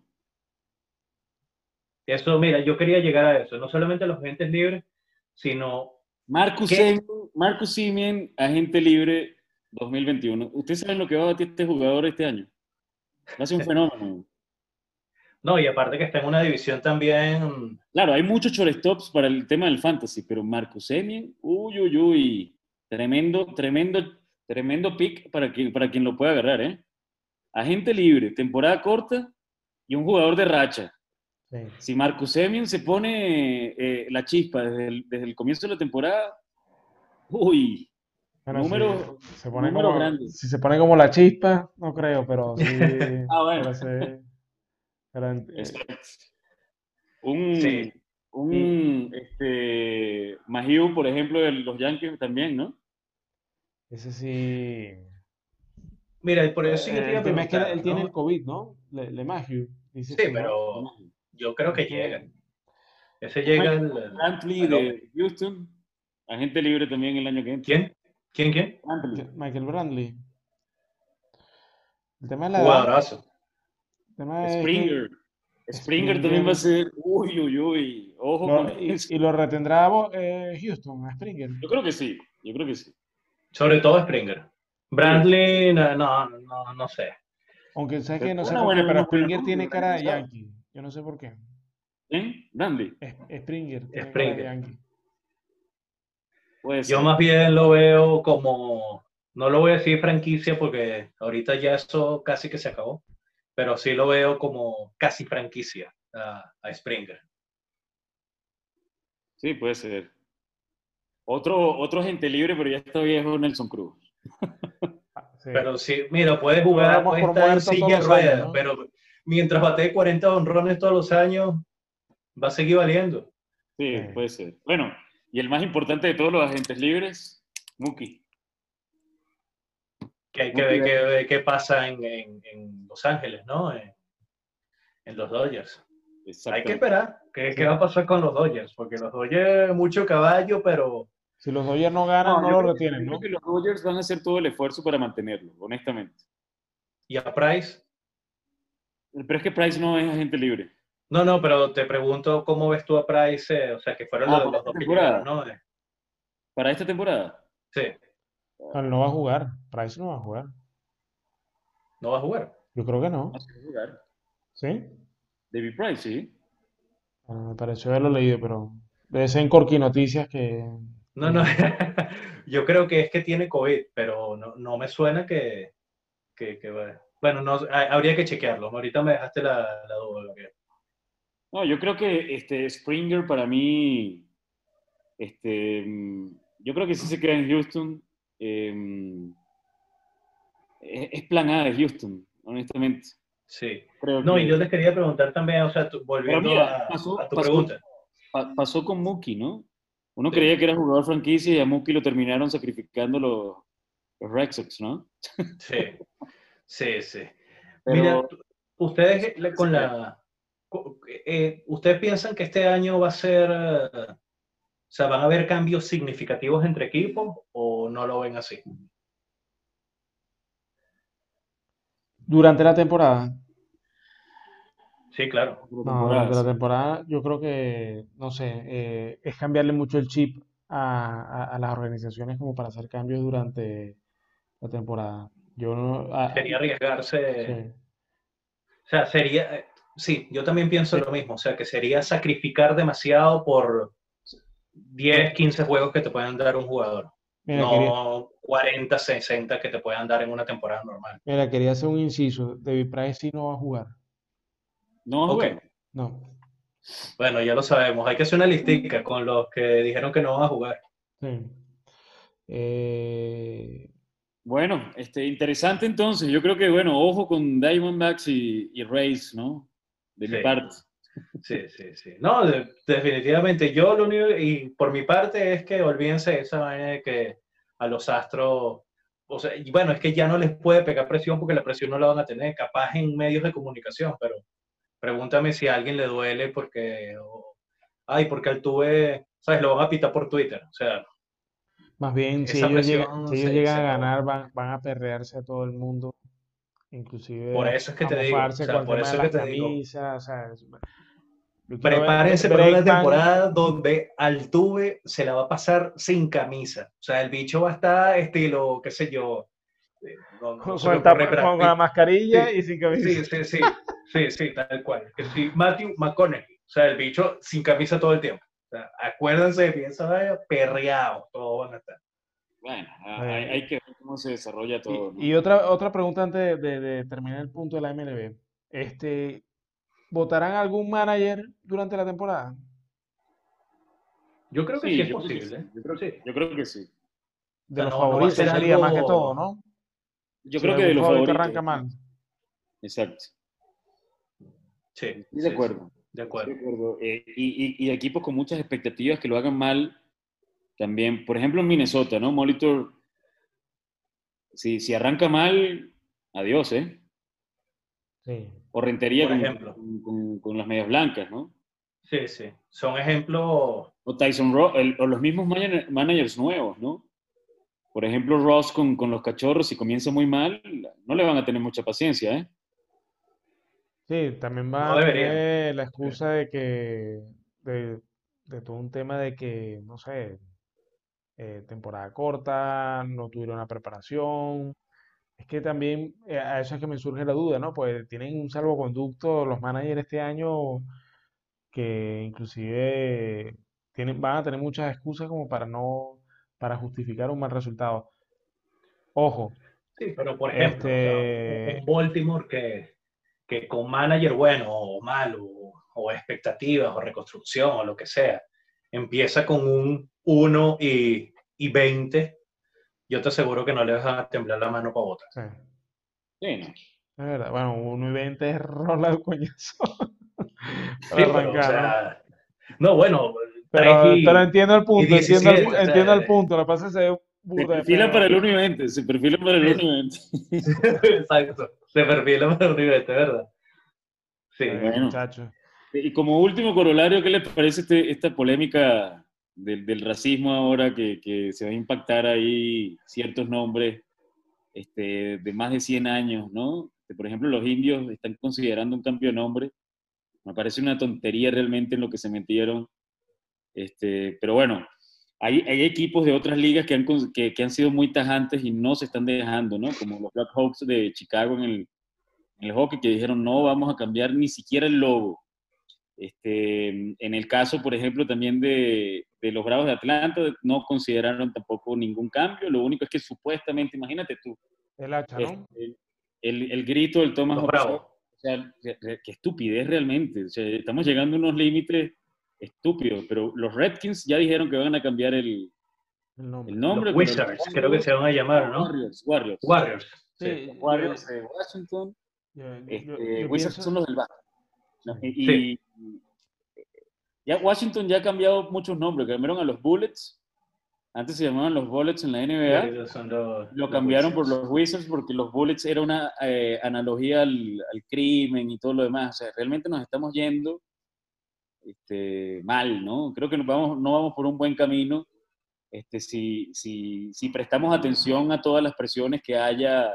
Eso, mira, yo quería llegar a eso, no solamente los agentes libres, sino... Marcus, Marcus Simien, agente libre 2021. ¿Ustedes saben lo que va a batir este jugador este año? Va a ser un fenómeno. No, y aparte que está en una división también... Claro, hay muchos shortstops para el tema del fantasy, pero Marcus Semien, uy, uy, uy, tremendo, tremendo Tremendo pick para quien, para quien lo pueda agarrar, ¿eh? Agente libre, temporada corta y un jugador de racha. Si Marcus Semien se pone eh, la chispa desde el, desde el, comienzo de la temporada, uy, Bueno, Número, si se pone número como, grande. si se pone como la chispa, no creo, pero sí, Ah, bueno. pero sí, pero en- eh. Un, Sí. un este, Mahieu, por ejemplo, de los Yankees también, ¿no? ese sí. Mira, y por eso sí que te Eh, el tema es que él, él tiene ¿no? el COVID, ¿no? Le, Le Mahieu, dice Sí, ¿no? pero yo creo que llega. Ese llega al... Brantley de Houston, agente libre también el año que entra. ¿Quién? ¿Quién, quién? Brantley. Michael Brantley. El tema es la. Jugadorazo. Es que Springer. Springer también va a ser. Uy, uy, uy. Ojo con y, eso. y lo retendrá eh, Houston, a Springer. Yo creo que sí. Yo creo que sí. Sobre todo Springer. Bradley, no, no, no, no sé. Aunque sabes que no sé buena qué, pero Springer tiene cara de. Yankee. Yo no sé por qué. ¿Quién? Brantley. Es- Springer tiene cara de Springer. Yankee. Puede ser. Yo más bien lo veo como, no lo voy a decir franquicia porque ahorita ya eso casi que se acabó, pero sí lo veo como casi franquicia a, a Springer. Sí, puede ser. Otro, otro gente libre, pero ya está viejo, Nelson Cruz. Sí. Pero sí, mira, puede jugar, puede estar en silla ¿no? pero mientras bate 40 honrones todos los años, va a seguir valiendo. Sí, Sí. puede ser. Bueno, y el más importante de todos los agentes libres, Mookie. Que hay que Muy ver bien. qué, ver qué pasa en, en- en Los Ángeles, ¿no? En, en los Dodgers. Hay que esperar qué, Sí. qué va a pasar con los Dodgers, porque los Dodgers, mucho caballo, pero Si los Dodgers no ganan, no, lo retienen, ¿no? creo que los Dodgers van a hacer todo el esfuerzo para mantenerlo, honestamente. ¿y a Price? Pero es que Price no es agente libre. No, no, pero te pregunto cómo ves tú a Price, eh, o sea, que fueron Ah, los, dos primeros, ¿no? Eh, Para esta temporada. Sí, No, va a jugar. Price no va a jugar. no va a jugar. Yo creo que no. Jugar. ¿Sí? David Price, sí. Ah, me pareció haberlo leído, pero debe ser en Corky Noticias que... No, no, yo creo que es que tiene COVID, pero no, no me suena que, que, Bueno, no, ha- habría que chequearlo. Ahorita me dejaste la, la duda. No, yo creo que este Springer para mí, este, mm, yo creo que sí se queda en Houston. eh, es, plan A de Houston, honestamente. Sí. Creo No, que- y yo les quería preguntar también, o sea, tú- volviendo mira, a, pasó- a tu pasó- pregunta. pa- pasó con Mookie, ¿no? Uno Sí. creía que era jugador franquicia y a Mookie lo terminaron sacrificando los, los Red Sox, ¿no? Sí, sí, sí. Pero Mira, ustedes con la, eh, ustedes piensan que este año va a ser, eh, o sea, van a haber cambios significativos entre equipos o no lo ven así? Durante la temporada. Sí, claro. No, durante la temporada yo creo que, no sé, eh, es cambiarle mucho el chip a, a- a las organizaciones como para hacer cambios durante la temporada. Yo no... a- Sería arriesgarse, sí. o sea, sería, sí, yo también pienso lo mismo, o sea, que sería sacrificar demasiado por 10, 15 juegos que te puedan dar un jugador, Mira, quería, no 40, 60 que te puedan dar en una temporada normal. mira, quería hacer un inciso. David Price sí no va a jugar. no va a Ok. jugar. No. Bueno, ya lo sabemos. Hay que hacer una listica con los que dijeron que no van a jugar. Sí. Eh, Bueno, este, interesante entonces. Yo creo que, bueno, ojo con Diamondbacks y, y Rays, ¿no? De mi parte. Sí, sí, sí. No, de- definitivamente. Yo lo único, y por mi parte, es que olvídense de esa vaina de que a los Astros, o sea, y bueno, es que ya no les puede pegar presión porque la presión no la van a tener, capaz en medios de comunicación, pero pregúntame si a alguien le duele porque, o- ay, porque Altuve, ¿sabes? Lo van a pitar por Twitter. O sea, más bien, si ellos llegan, presión si ellos llegan a ganar, van, van a perrearse a todo el mundo. Inclusive Por eso es que te digo, o sea, por eso es que te digo. camisas, o sea, Prepárense para una temporada donde Altuve se la va a pasar sin camisa. O sea, el bicho va a estar estilo, qué sé yo. eh, no- no con, con ocurre la mascarilla Sí, y sin camisa. Sí, sí, sí, sí, sí, tal cual. Sí, Matthew McConaughey. O sea, el bicho sin camisa todo el tiempo. O sea, acuérdense de que esa vaya perreado, todos van a estar. Bueno, Eh, hay, hay que ver cómo se desarrolla todo. ¿no? Y, otra, otra pregunta antes de, de- de terminar el punto de la MLB. Este, ¿votarán algún manager durante la temporada? Yo creo que Sí, sí es yo creo que posible. sí, yo creo- Sí. Yo creo que sí. de O sea, los no- no favoritos ser sería más que todo, ¿no? Yo Si creo que de los favorito favoritos. arranca mal. Exacto. Sí, de acuerdo. sí, de acuerdo. de acuerdo. Eh, y, y- y equipos con muchas expectativas que lo hagan mal también. Por ejemplo, en Minnesota, ¿no? Molitor, si, si arranca mal, adiós, ¿eh? Sí. O rentería Por con, ejemplo. con- con- con las medias blancas, ¿no? Sí, sí. Son ejemplos. O Tyson Ross, o los mismos manager- managers nuevos, ¿no? Por ejemplo, Ross con, con los cachorros, si comienza muy mal, no le van a tener mucha paciencia, ¿eh? Sí, también No va a tener la excusa de que, de, de todo un tema de que, no sé, eh, temporada corta, no tuvieron la preparación. Es que también eh, a eso es que me surge la duda, ¿no? Pues tienen un salvoconducto los managers este año que inclusive tienen, van a tener muchas excusas como para no, para justificar un mal resultado. Ojo, Sí, pero por ejemplo, o sea, Este- un Baltimore que, que con manager bueno o malo, o expectativas, o reconstrucción, o lo que sea, empieza con un 1 y, y 20, yo te aseguro que no le vas a temblar la mano para votar. sí, Sí, ¿no? es verdad. Bueno, 1 y 20 es rola de coñazo Sí, para pero, o arrancar, ¿no? sea, no, bueno, Pero, y- pero entiendo el punto, entiendo el, 17, entiendo el o sea, punto. Lo que pasa es que se feo. para el 1 y 20, se perfilan para el 1 y 20. Exacto, se perfila para un nivel, ¿verdad? Sí, Eh, bueno. muchacho. Y como último corolario, ¿qué les parece este- esta polémica del, del racismo ahora que, que se va a impactar ahí ciertos nombres este, de más de 100 años, ¿no? Que, por ejemplo, los indios están considerando un cambio de nombre. Me parece una tontería realmente en lo que se metieron. Este, pero bueno, hay, hay equipos de otras ligas que han, que, que han sido muy tajantes y no se están dejando, ¿no? Como los Black Hawks de Chicago en el, en el hockey, que dijeron no vamos a cambiar ni siquiera el logo. Este, en el caso, por ejemplo, también de, de los Bravos de Atlanta, no consideraron tampoco ningún cambio. Lo único es que supuestamente, imagínate tú, El hacha, ¿no? este, el, el grito del Thomas los bravos. o sea, qué, estupidez realmente. O sea, estamos llegando a unos límites estúpidos, pero los Redskins ya dijeron que van a cambiar el, El nombre. el nombre. Los Wizards, creo que se van a llamar, ¿no? Warriors, Warriors. Warriors. Sí, Sí. Warriors de Washington. yo- yo- Este, yo Wizards pienso- son los del Baja. ¿no? Sí. Y, y- ya Washington ya ha cambiado muchos nombres. Cambiaron a los Bullets. Antes se llamaban los Bullets en la NBA. Ellos son los- Lo los cambiaron por los Wizards porque los Bullets era una eh, analogía al, al crimen y todo lo demás. O sea, realmente nos estamos yendo este, mal, ¿no? Creo que nos vamos, no vamos por un buen camino. Este, si, si, si prestamos atención a todas las presiones que haya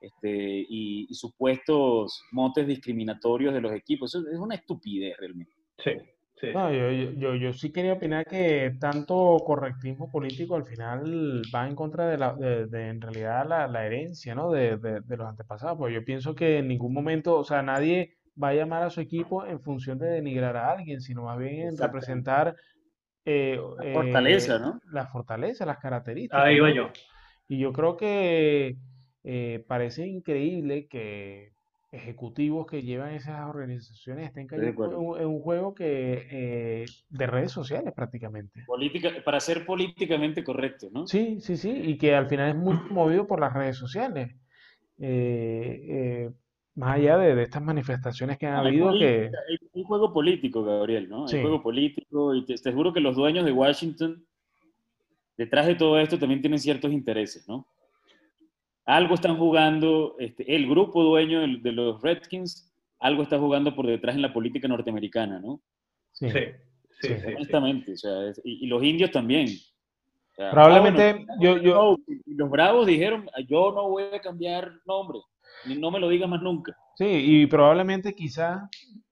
este, y, y supuestos motes discriminatorios de los equipos, eso es una estupidez realmente. Sí, sí. No, yo, yo, yo, yo sí quería opinar que tanto correctismo político al final va en contra de, la, de, de, en realidad la, la herencia, ¿no? de, de, de los antepasados. Pues yo pienso que en ningún momento, o sea, nadie va a llamar a su equipo en función de denigrar a alguien, sino más bien en representar eh, La eh, fortaleza, ¿no? la fortaleza, las características, Ahí va ¿no? yo. Y yo creo que eh, parece increíble que ejecutivos que llevan esas organizaciones estén cayendo en un, en un juego que eh, de redes sociales prácticamente. Política, para ser políticamente correcto, ¿no? Sí, sí, sí, y que al final es muy movido por las redes sociales. Eh, eh, más allá de, de estas manifestaciones que han No, hay, habido que... política, hay un juego político, Gabriel, ¿no? Hay Sí. juego político y te, te juro que los dueños de Washington, detrás de todo esto, también tienen ciertos intereses, ¿no? Algo están jugando, este, el grupo dueño del- de los Redskins, algo está jugando por detrás en la política norteamericana, ¿no? Sí. Sí, sí, Sí. Honestamente, o sea, es- y, y los indios también. O sea, Probablemente ah, bueno, yo, yo, no, los bravos dijeron, yo no voy a cambiar nombre, ni no me lo digas más nunca. Sí, y probablemente quizás,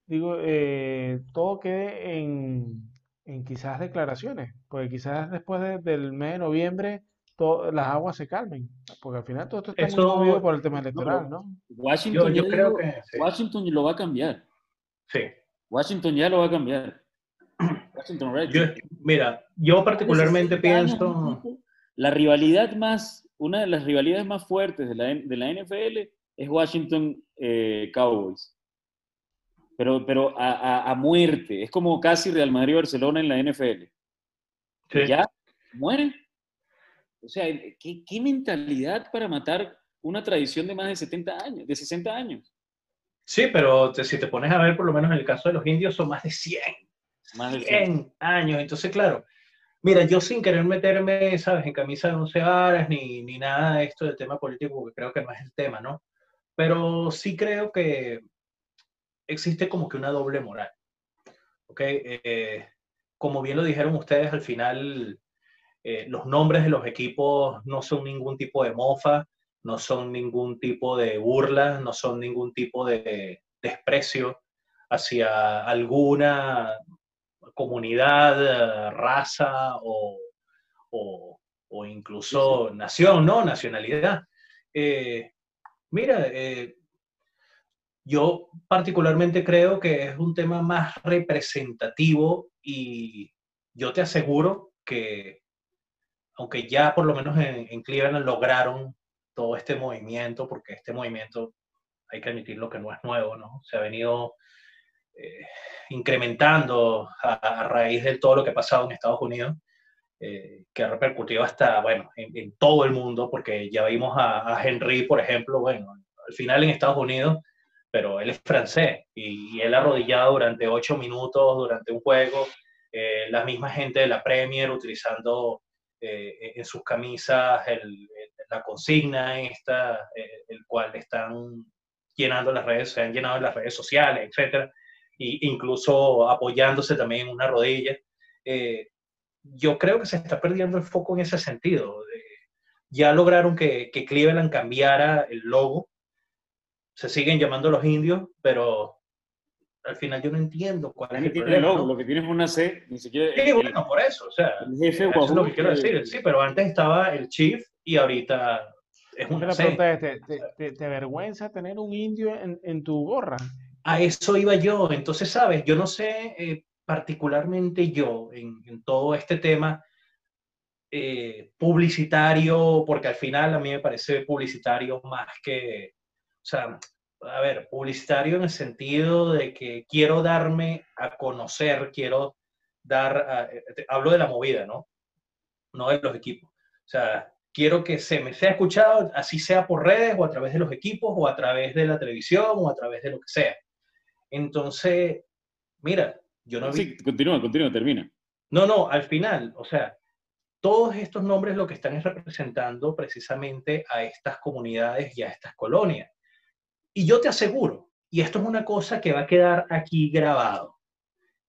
digo, eh, todo quede en, en quizás declaraciones, porque quizás después de- del mes de noviembre las aguas se calmen, porque al final todo esto está muy Eso- movido por el tema electoral, ¿no? Washington, Yo, creo que sí. Washington lo va a cambiar. Sí. Washington ya lo va a cambiar. Washington Yo, mira, yo particularmente 60 años, pienso, La rivalidad más, una de las rivalidades más fuertes de la, de la NFL es Washington eh, Cowboys. Pero, pero a, a- a muerte. Es como casi Real Madrid-Barcelona en la NFL. sí, Ya, mueren. O sea, ¿qué, qué mentalidad para matar una tradición de más de 70 años, de 60 años? Sí, pero si te pones a ver, por lo menos en el caso de los indios, son más de 100. Más de 100 años. Entonces, claro, mira, yo sin querer meterme, ¿sabes?, en camisa de once varas ni, ni nada de esto del tema político, porque creo que no es el tema, ¿no? Pero sí creo que existe como que una doble moral. ¿Ok? Eh, como bien lo dijeron ustedes, al final eh, los nombres de los equipos no son ningún tipo de mofa, no son ningún tipo de burla, no son ningún tipo de desprecio hacia alguna comunidad, raza o, o, incluso nación, ¿no? Nacionalidad. Eh, mira, eh, yo particularmente creo que es un tema más representativo y yo te aseguro que, aunque ya por lo menos en, en Cleveland lograron todo este movimiento, porque este movimiento, hay que admitirlo que no es nuevo, ¿no? Se ha venido eh, incrementando a, raíz de todo lo que ha pasado en Estados Unidos, eh, que ha repercutido hasta, bueno, en, todo el mundo, porque ya vimos a, Henry, por ejemplo, bueno, al final en Estados Unidos, pero él es francés y, él arrodillado durante ocho minutos durante un juego, eh, la misma gente de la Premier utilizando en sus camisas el, la consigna esta, el cual están llenando las redes, se han llenado las redes sociales, etcétera incluso apoyándose también en una rodilla. Eh, yo creo que se está perdiendo el foco en ese sentido. ya lograron que, que, Cleveland cambiara el logo. Se siguen llamando los indios, pero al final yo no entiendo cuál es el tiene problema, logo, lo que tiene es una C, ni siquiera... Sí, bueno, por eso, o sea, eso es lo que quiero decir. Sí, pero antes estaba el Chief y ahorita es una C. ¿te, te, te, avergüenza tener un indio en, en tu gorra? a eso iba yo. Entonces, sabes, yo no sé, eh, particularmente yo, en, todo este tema eh, publicitario, porque al final a mí me parece publicitario más que, o sea, a ver, publicitario en el sentido de que quiero darme a conocer, quiero dar, eh, hablo de la movida, ¿no? No de los equipos. O sea, quiero que se me sea escuchado, así sea por redes o a través de los equipos o a través de la televisión o a través de lo que sea. Entonces, mira, yo no sí, continúa, continúa, termina. No, no, al final, o sea, todos estos nombres lo que están es representando precisamente a estas comunidades y a estas colonias. Y yo te aseguro, y esto es una cosa que va a quedar aquí grabado,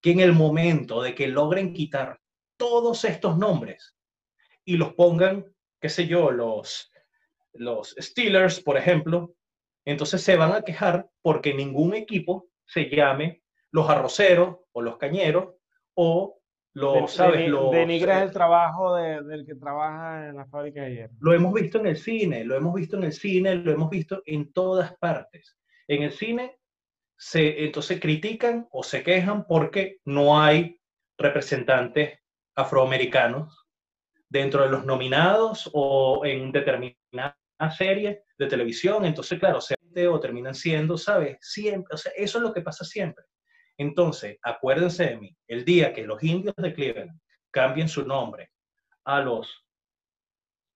que en el momento de que logren quitar todos estos nombres y los pongan, qué sé yo, los, los Steelers, por ejemplo, entonces se van a quejar porque ningún equipo se llame los arroceros o los cañeros o los, ¿sabes? denigrar el trabajo del que trabaja en la fábrica de hierro. Lo hemos visto en el cine, lo hemos visto en el cine, lo hemos visto en todas partes. En el cine se entonces critican o se quejan porque no hay representantes afroamericanos dentro de los nominados o en determinada serie de televisión. Entonces, claro, se o terminan siendo, ¿sabes? Siempre, o sea, eso es lo que pasa siempre. Entonces, acuérdense de mí, el día que los indios de Cleveland cambien su nombre a los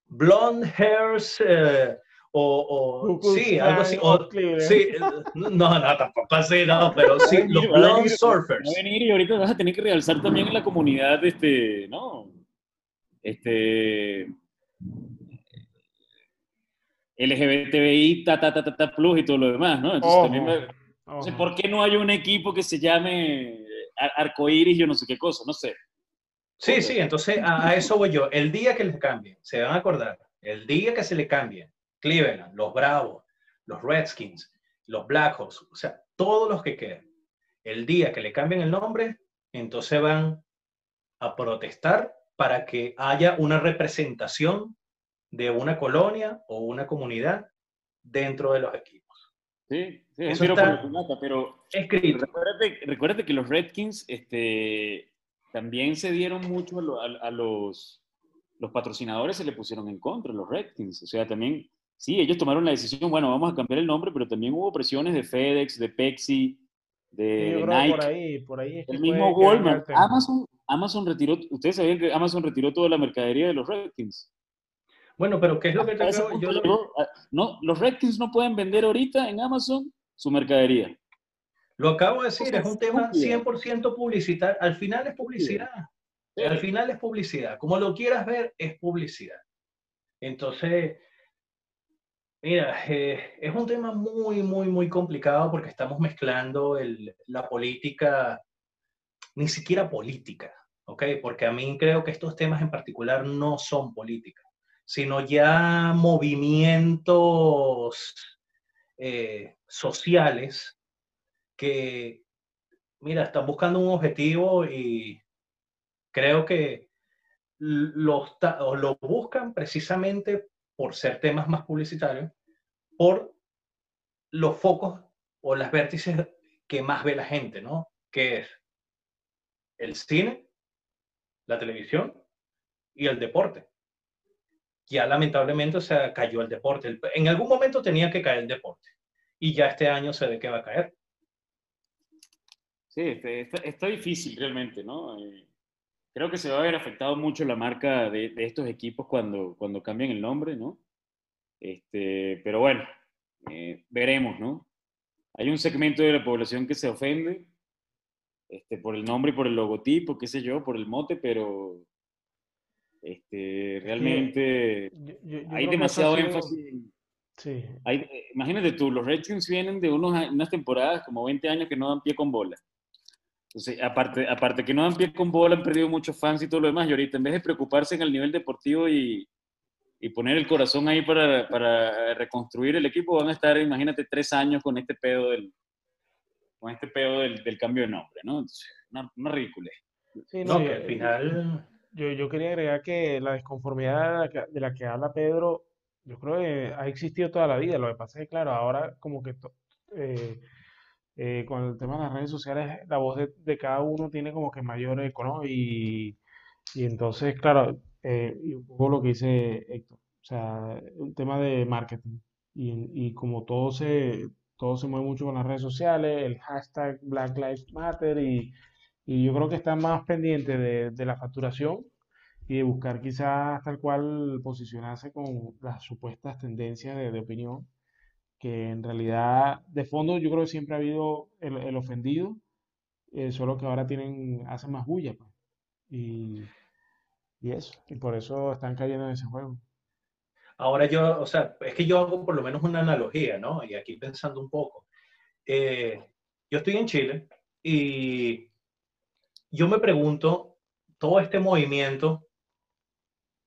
Blonde Hairs eh, o, sí, algo así, o, sí, no, no, tampoco así, no, pero sí, los Blonde Surfers. a venir y ahorita vas a tener que realzar también en la comunidad, este, ¿no? Este, LGBTI, ta, ta, ta, ta, ta, plus y todo lo demás, ¿no? Entonces, también ¿por qué no hay un equipo que se llame Arcoiris, yo no sé qué cosa? No sé. Sí, sí, entonces a, eso voy yo. El día que les cambien, se van a acordar, el día que se le cambien, Cleveland, los Bravos, los Redskins, los Blackhawks, o sea, todos los que queden, el día que le cambien el nombre, entonces van a protestar para que haya una representación de una colonia o una comunidad dentro de los equipos. Sí, sí Eso está pero escrito. Recuérdate, que los Redskins este, también se dieron mucho a, los, los patrocinadores, se le pusieron en contra, los Redskins. O sea, también, sí, ellos tomaron la decisión, bueno, vamos a cambiar el nombre, pero también hubo presiones de FedEx, de Pepsi, de, Nike. Por ahí, por ahí el mismo Walmart. Amazon, Amazon retiró, ustedes sabían que Amazon retiró toda la mercadería de los Redskins. Bueno, pero ¿qué es lo que te yo no, Los Redskins no pueden vender ahorita en Amazon su mercadería. Lo acabo de decir, es un tema 100% publicitario. Al final es publicidad. Al final es publicidad. Como lo quieras ver, es publicidad. Entonces, mira, eh, es un tema muy, muy, muy complicado porque estamos mezclando la política, ni siquiera política, ¿ok? Porque a mí creo que estos temas en particular no son política, sino ya movimientos eh, sociales que, mira, están buscando un objetivo y creo que los, lo buscan precisamente por ser temas más publicitarios, por los focos o las vértices que más ve la gente, ¿no? Que es el cine, la televisión y el deporte. Ya lamentablemente se cayó el deporte. En algún momento tenía que caer el deporte y ya este año se ve que va a caer. Sí, está, está difícil realmente, ¿no? Eh, creo que se va a ver afectado mucho la marca de, estos equipos cuando, cuando cambien el nombre, ¿no? Este, pero bueno, eh, veremos, ¿no? Hay un segmento de la población que se ofende este, por el nombre y por el logotipo, qué sé yo, por el mote, pero este, realmente hay demasiado énfasis. Sí. Hay, imagínate tú, los Redskins vienen de unos, unas temporadas como 20 años que no dan pie con bola. Entonces, aparte, aparte que no dan pie con bola, han perdido muchos fans y todo lo demás. Y ahorita, en vez de preocuparse en el nivel deportivo y, y poner el corazón ahí para, para, reconstruir el equipo, van a estar, imagínate, tres años con este pedo del, con este pedo del, del cambio de nombre, ¿no? Entonces, una, una ridícula. Sí, no, al final... Yo, yo, quería agregar que la desconformidad de la, que, habla Pedro, yo creo que ha existido toda la vida. Lo que pasa es que, claro, ahora como que... Eh, eh, con el tema de las redes sociales, la voz de, cada uno tiene como que mayor eco, ¿no? Y, y entonces, claro, eh, y un poco lo que dice Héctor, o sea, un tema de marketing. Y, y como todo se, todo se mueve mucho con las redes sociales, el hashtag Black Lives Matter, y, y yo creo que están más pendientes de, de la facturación y de buscar quizás tal cual posicionarse con las supuestas tendencias de, de opinión que en realidad de fondo yo creo que siempre ha habido el, ofendido, eh, solo que ahora tienen, hacen más bulla, pues. Y, y, eso, y por eso están cayendo en ese juego. Ahora yo, o sea, es que yo hago por lo menos una analogía, ¿no? Y aquí pensando un poco. Eh, yo estoy en Chile y yo me pregunto, todo este movimiento,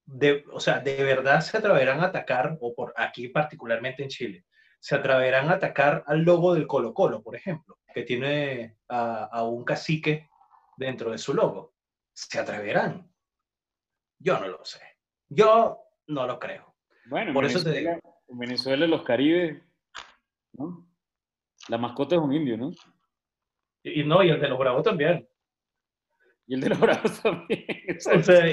de, o sea, ¿de verdad se atreverán a atacar, o por aquí particularmente en Chile, se atreverán a atacar al logo del Colo Colo, por ejemplo, que tiene a, un cacique dentro de su logo. ¿Se atreverán? Yo no lo sé. Yo no lo creo. Bueno, por eso te digo. En Venezuela, los caribes, ¿no? La mascota es un indio, ¿no? Y, no, y el de los bravos también. Y el de los bravos también. O sea,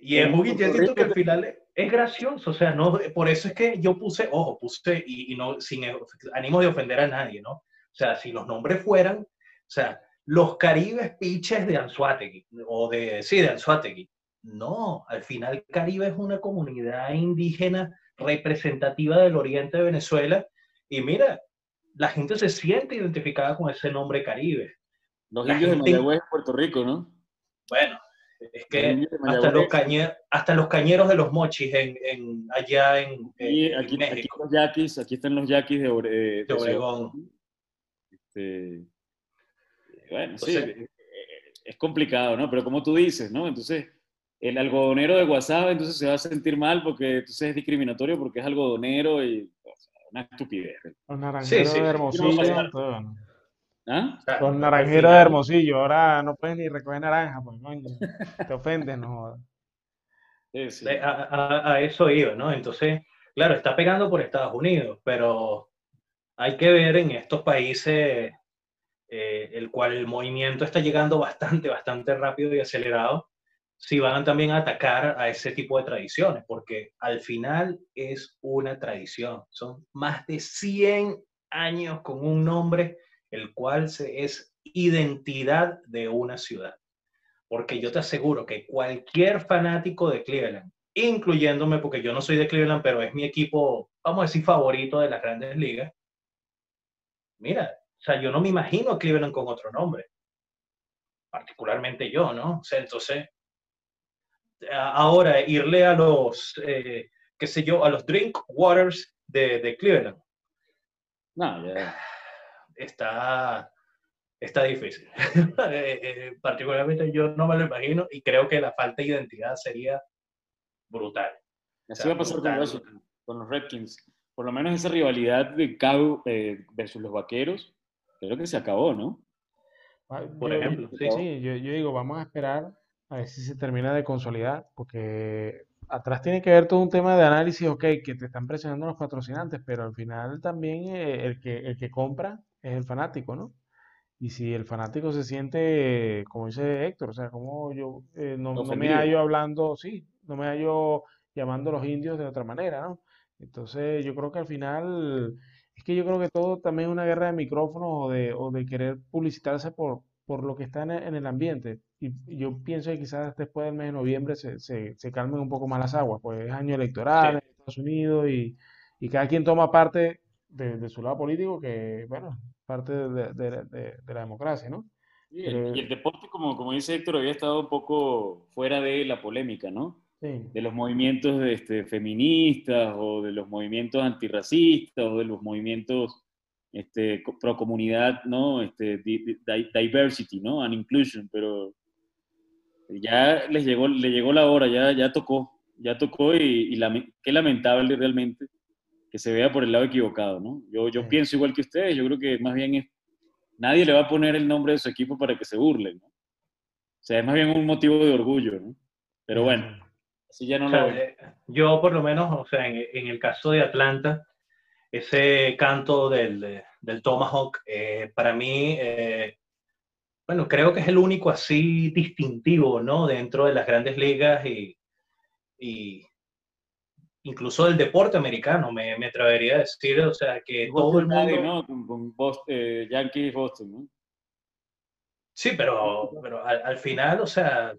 y es muy que al final es gracioso, o sea, no, por eso es que yo puse, ojo, puse, y, no, sin ánimo de ofender a nadie, ¿no? O sea, si los nombres fueran, o sea, los Caribes Piches de Anzuategui, o de, sí, de Anzuategui. No, al final Caribe es una comunidad indígena representativa del oriente de Venezuela, y mira, la gente se siente identificada con ese nombre Caribe. Los indios de Mayagüez, Puerto Rico, ¿no? Bueno, es que hasta los, cañeros, hasta los cañeros de los mochis en, en allá en, aquí, México. Aquí, los yaquis, aquí están los yaquis de, de, Obregón. Este, bueno, sí, es complicado, ¿no? Pero como tú dices, ¿no? Entonces, el algodonero de WhatsApp entonces se va a sentir mal porque entonces es discriminatorio porque es algodonero y una estupidez. Los naranjeros sí, sí. de Hermosillo. ¿Ah? Con naranjero de Hermosillo, ahora no puedes ni recoger naranja, pues te ofendes, no A, eso iba, ¿no? Entonces, claro, está pegando por Estados Unidos, pero hay que ver en estos países eh, el cual el movimiento está llegando bastante, bastante rápido y acelerado, si van también a atacar a ese tipo de tradiciones, porque al final es una tradición. Son más de 100 años con un nombre el cual es identidad de una ciudad. Porque yo te aseguro que cualquier fanático de Cleveland incluyéndome, porque yo no soy de Cleveland, pero es mi equipo, vamos a decir, favorito de las grandes ligas. Mira, o sea, yo no me imagino Cleveland con otro nombre, particularmente yo, ¿no? Entonces, ahora irle a los, eh, qué sé yo, a los Drink Waters de, de Cleveland. No, ya. Está, está difícil. Eh, eh, particularmente yo no me lo imagino y creo que la falta de identidad sería brutal. Así va a pasar con, con, los Redskins. Por lo menos esa rivalidad de Cabo eh, versus los Vaqueros, creo que se acabó, ¿no? Ah, Por ejemplo, sí, sí yo, yo, digo, vamos a esperar a ver si se termina de consolidar, porque atrás tiene que ver todo un tema de análisis, ok, que te están presionando los patrocinantes, pero al final también eh, el, que, el que compra es el fanático, ¿no? Y si el fanático se siente, como dice Héctor, o sea, como yo eh, no, no, me hallo hablando, sí, no me hallo llamando a los indios de otra manera, ¿no? Entonces yo creo que al final, es que yo creo que todo también es una guerra de micrófonos o de, o de querer publicitarse por, por lo que está en el, en el ambiente. Y, yo pienso que quizás después del mes de noviembre se, se, se calmen un poco más las aguas, pues es año electoral sí. en Estados Unidos y, y, cada quien toma parte de, de, su lado político, que, bueno, parte de, de la democracia, ¿no? Y el, y el, deporte, como, como dice Héctor, había estado un poco fuera de la polémica, ¿no? Sí. De los movimientos este, feministas o de los movimientos antirracistas o de los movimientos este, pro comunidad, ¿no? Este, diversity, ¿no? And inclusion, pero ya les llegó, le llegó la hora, ya, ya tocó, ya tocó y, y la, qué lamentable realmente que se vea por el lado equivocado, ¿no? Yo, yo sí. pienso igual que ustedes, yo creo que más bien es, nadie le va a poner el nombre de su equipo para que se burlen, ¿no? O sea, es más bien un motivo de orgullo, ¿no? Pero bueno, así ya no o sea, lo... Eh, yo por lo menos, o sea, en, en el caso de Atlanta, ese canto del, del Tomahawk, eh, para mí, eh, bueno, creo que es el único así distintivo, ¿no? Dentro de las grandes ligas y, y incluso del deporte americano, me, me, atrevería a decir, o sea, que Boston todo el mundo... ¿no? Con, con Boston, eh, Yankees Boston, ¿no? Sí, pero, pero al, al final, o sea,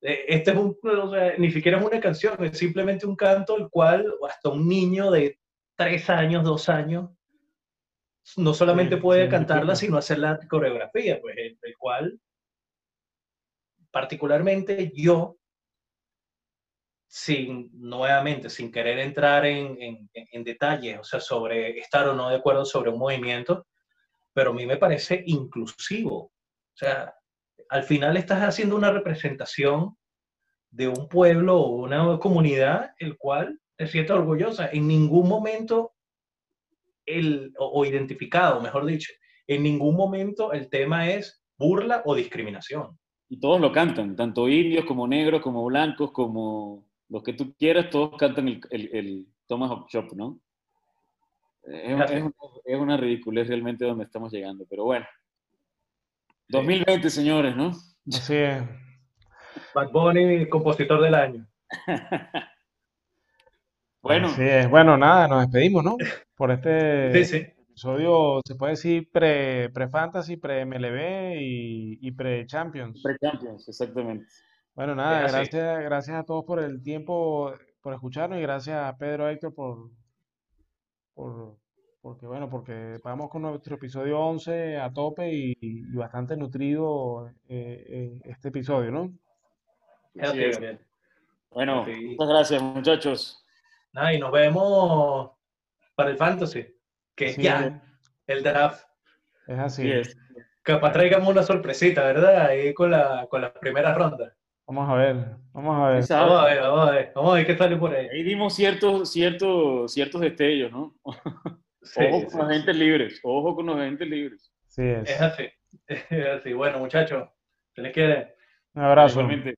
este es un, o sea, ni siquiera es una canción, es simplemente un canto el cual hasta un niño de tres años, dos años, no solamente sí, puede sí, cantarla, sí. sino hacer la coreografía, pues el, el, cual, particularmente yo, sin, nuevamente, sin querer entrar en, en, detalles, o sea, sobre estar o no de acuerdo sobre un movimiento, pero a mí me parece inclusivo. O sea, al final estás haciendo una representación de un pueblo o una comunidad el cual te sientes orgullosa. En ningún momento, el, o, identificado, mejor dicho, en ningún momento el tema es burla o discriminación. Y todos lo cantan, tanto indios como negros, como blancos, como los que tú quieras, todos cantan el, el, el Thomas Shop, ¿no? Es, es, una, es una ridiculez realmente donde estamos llegando, pero bueno. 2020, señores, ¿no? Así es. Bad Bunny, compositor del año. Bueno. Así es. Bueno, nada, nos despedimos, ¿no? Por este sí, sí. episodio, se puede decir pre-fantasy, pre pre-MLB y, y pre-champions. Pre-champions, exactamente. Bueno, nada, gracias, gracias a todos por el tiempo, por escucharnos y gracias a Pedro Héctor por, por, porque bueno, porque vamos con nuestro episodio 11 a tope y, y bastante nutrido eh, eh, este episodio, ¿no? Así es. Bueno, sí. muchas gracias muchachos. Ah, y nos vemos para el Fantasy, que sí, ya el draft. Es así. Es. Capaz traigamos una sorpresita, ¿verdad? Ahí con la, con las primeras rondas. Vamos a ver, vamos a ver. Vamos a ver, vamos a ver, vamos a ver qué sale por ahí. Ahí dimos ciertos, ciertos, ciertos destellos, ¿no? Sí, ojo con sí, los agentes libres, ojo con los agentes libres. Sí, es. Es así, es así. Bueno, muchachos, se les quiere. Un abrazo. Igualmente.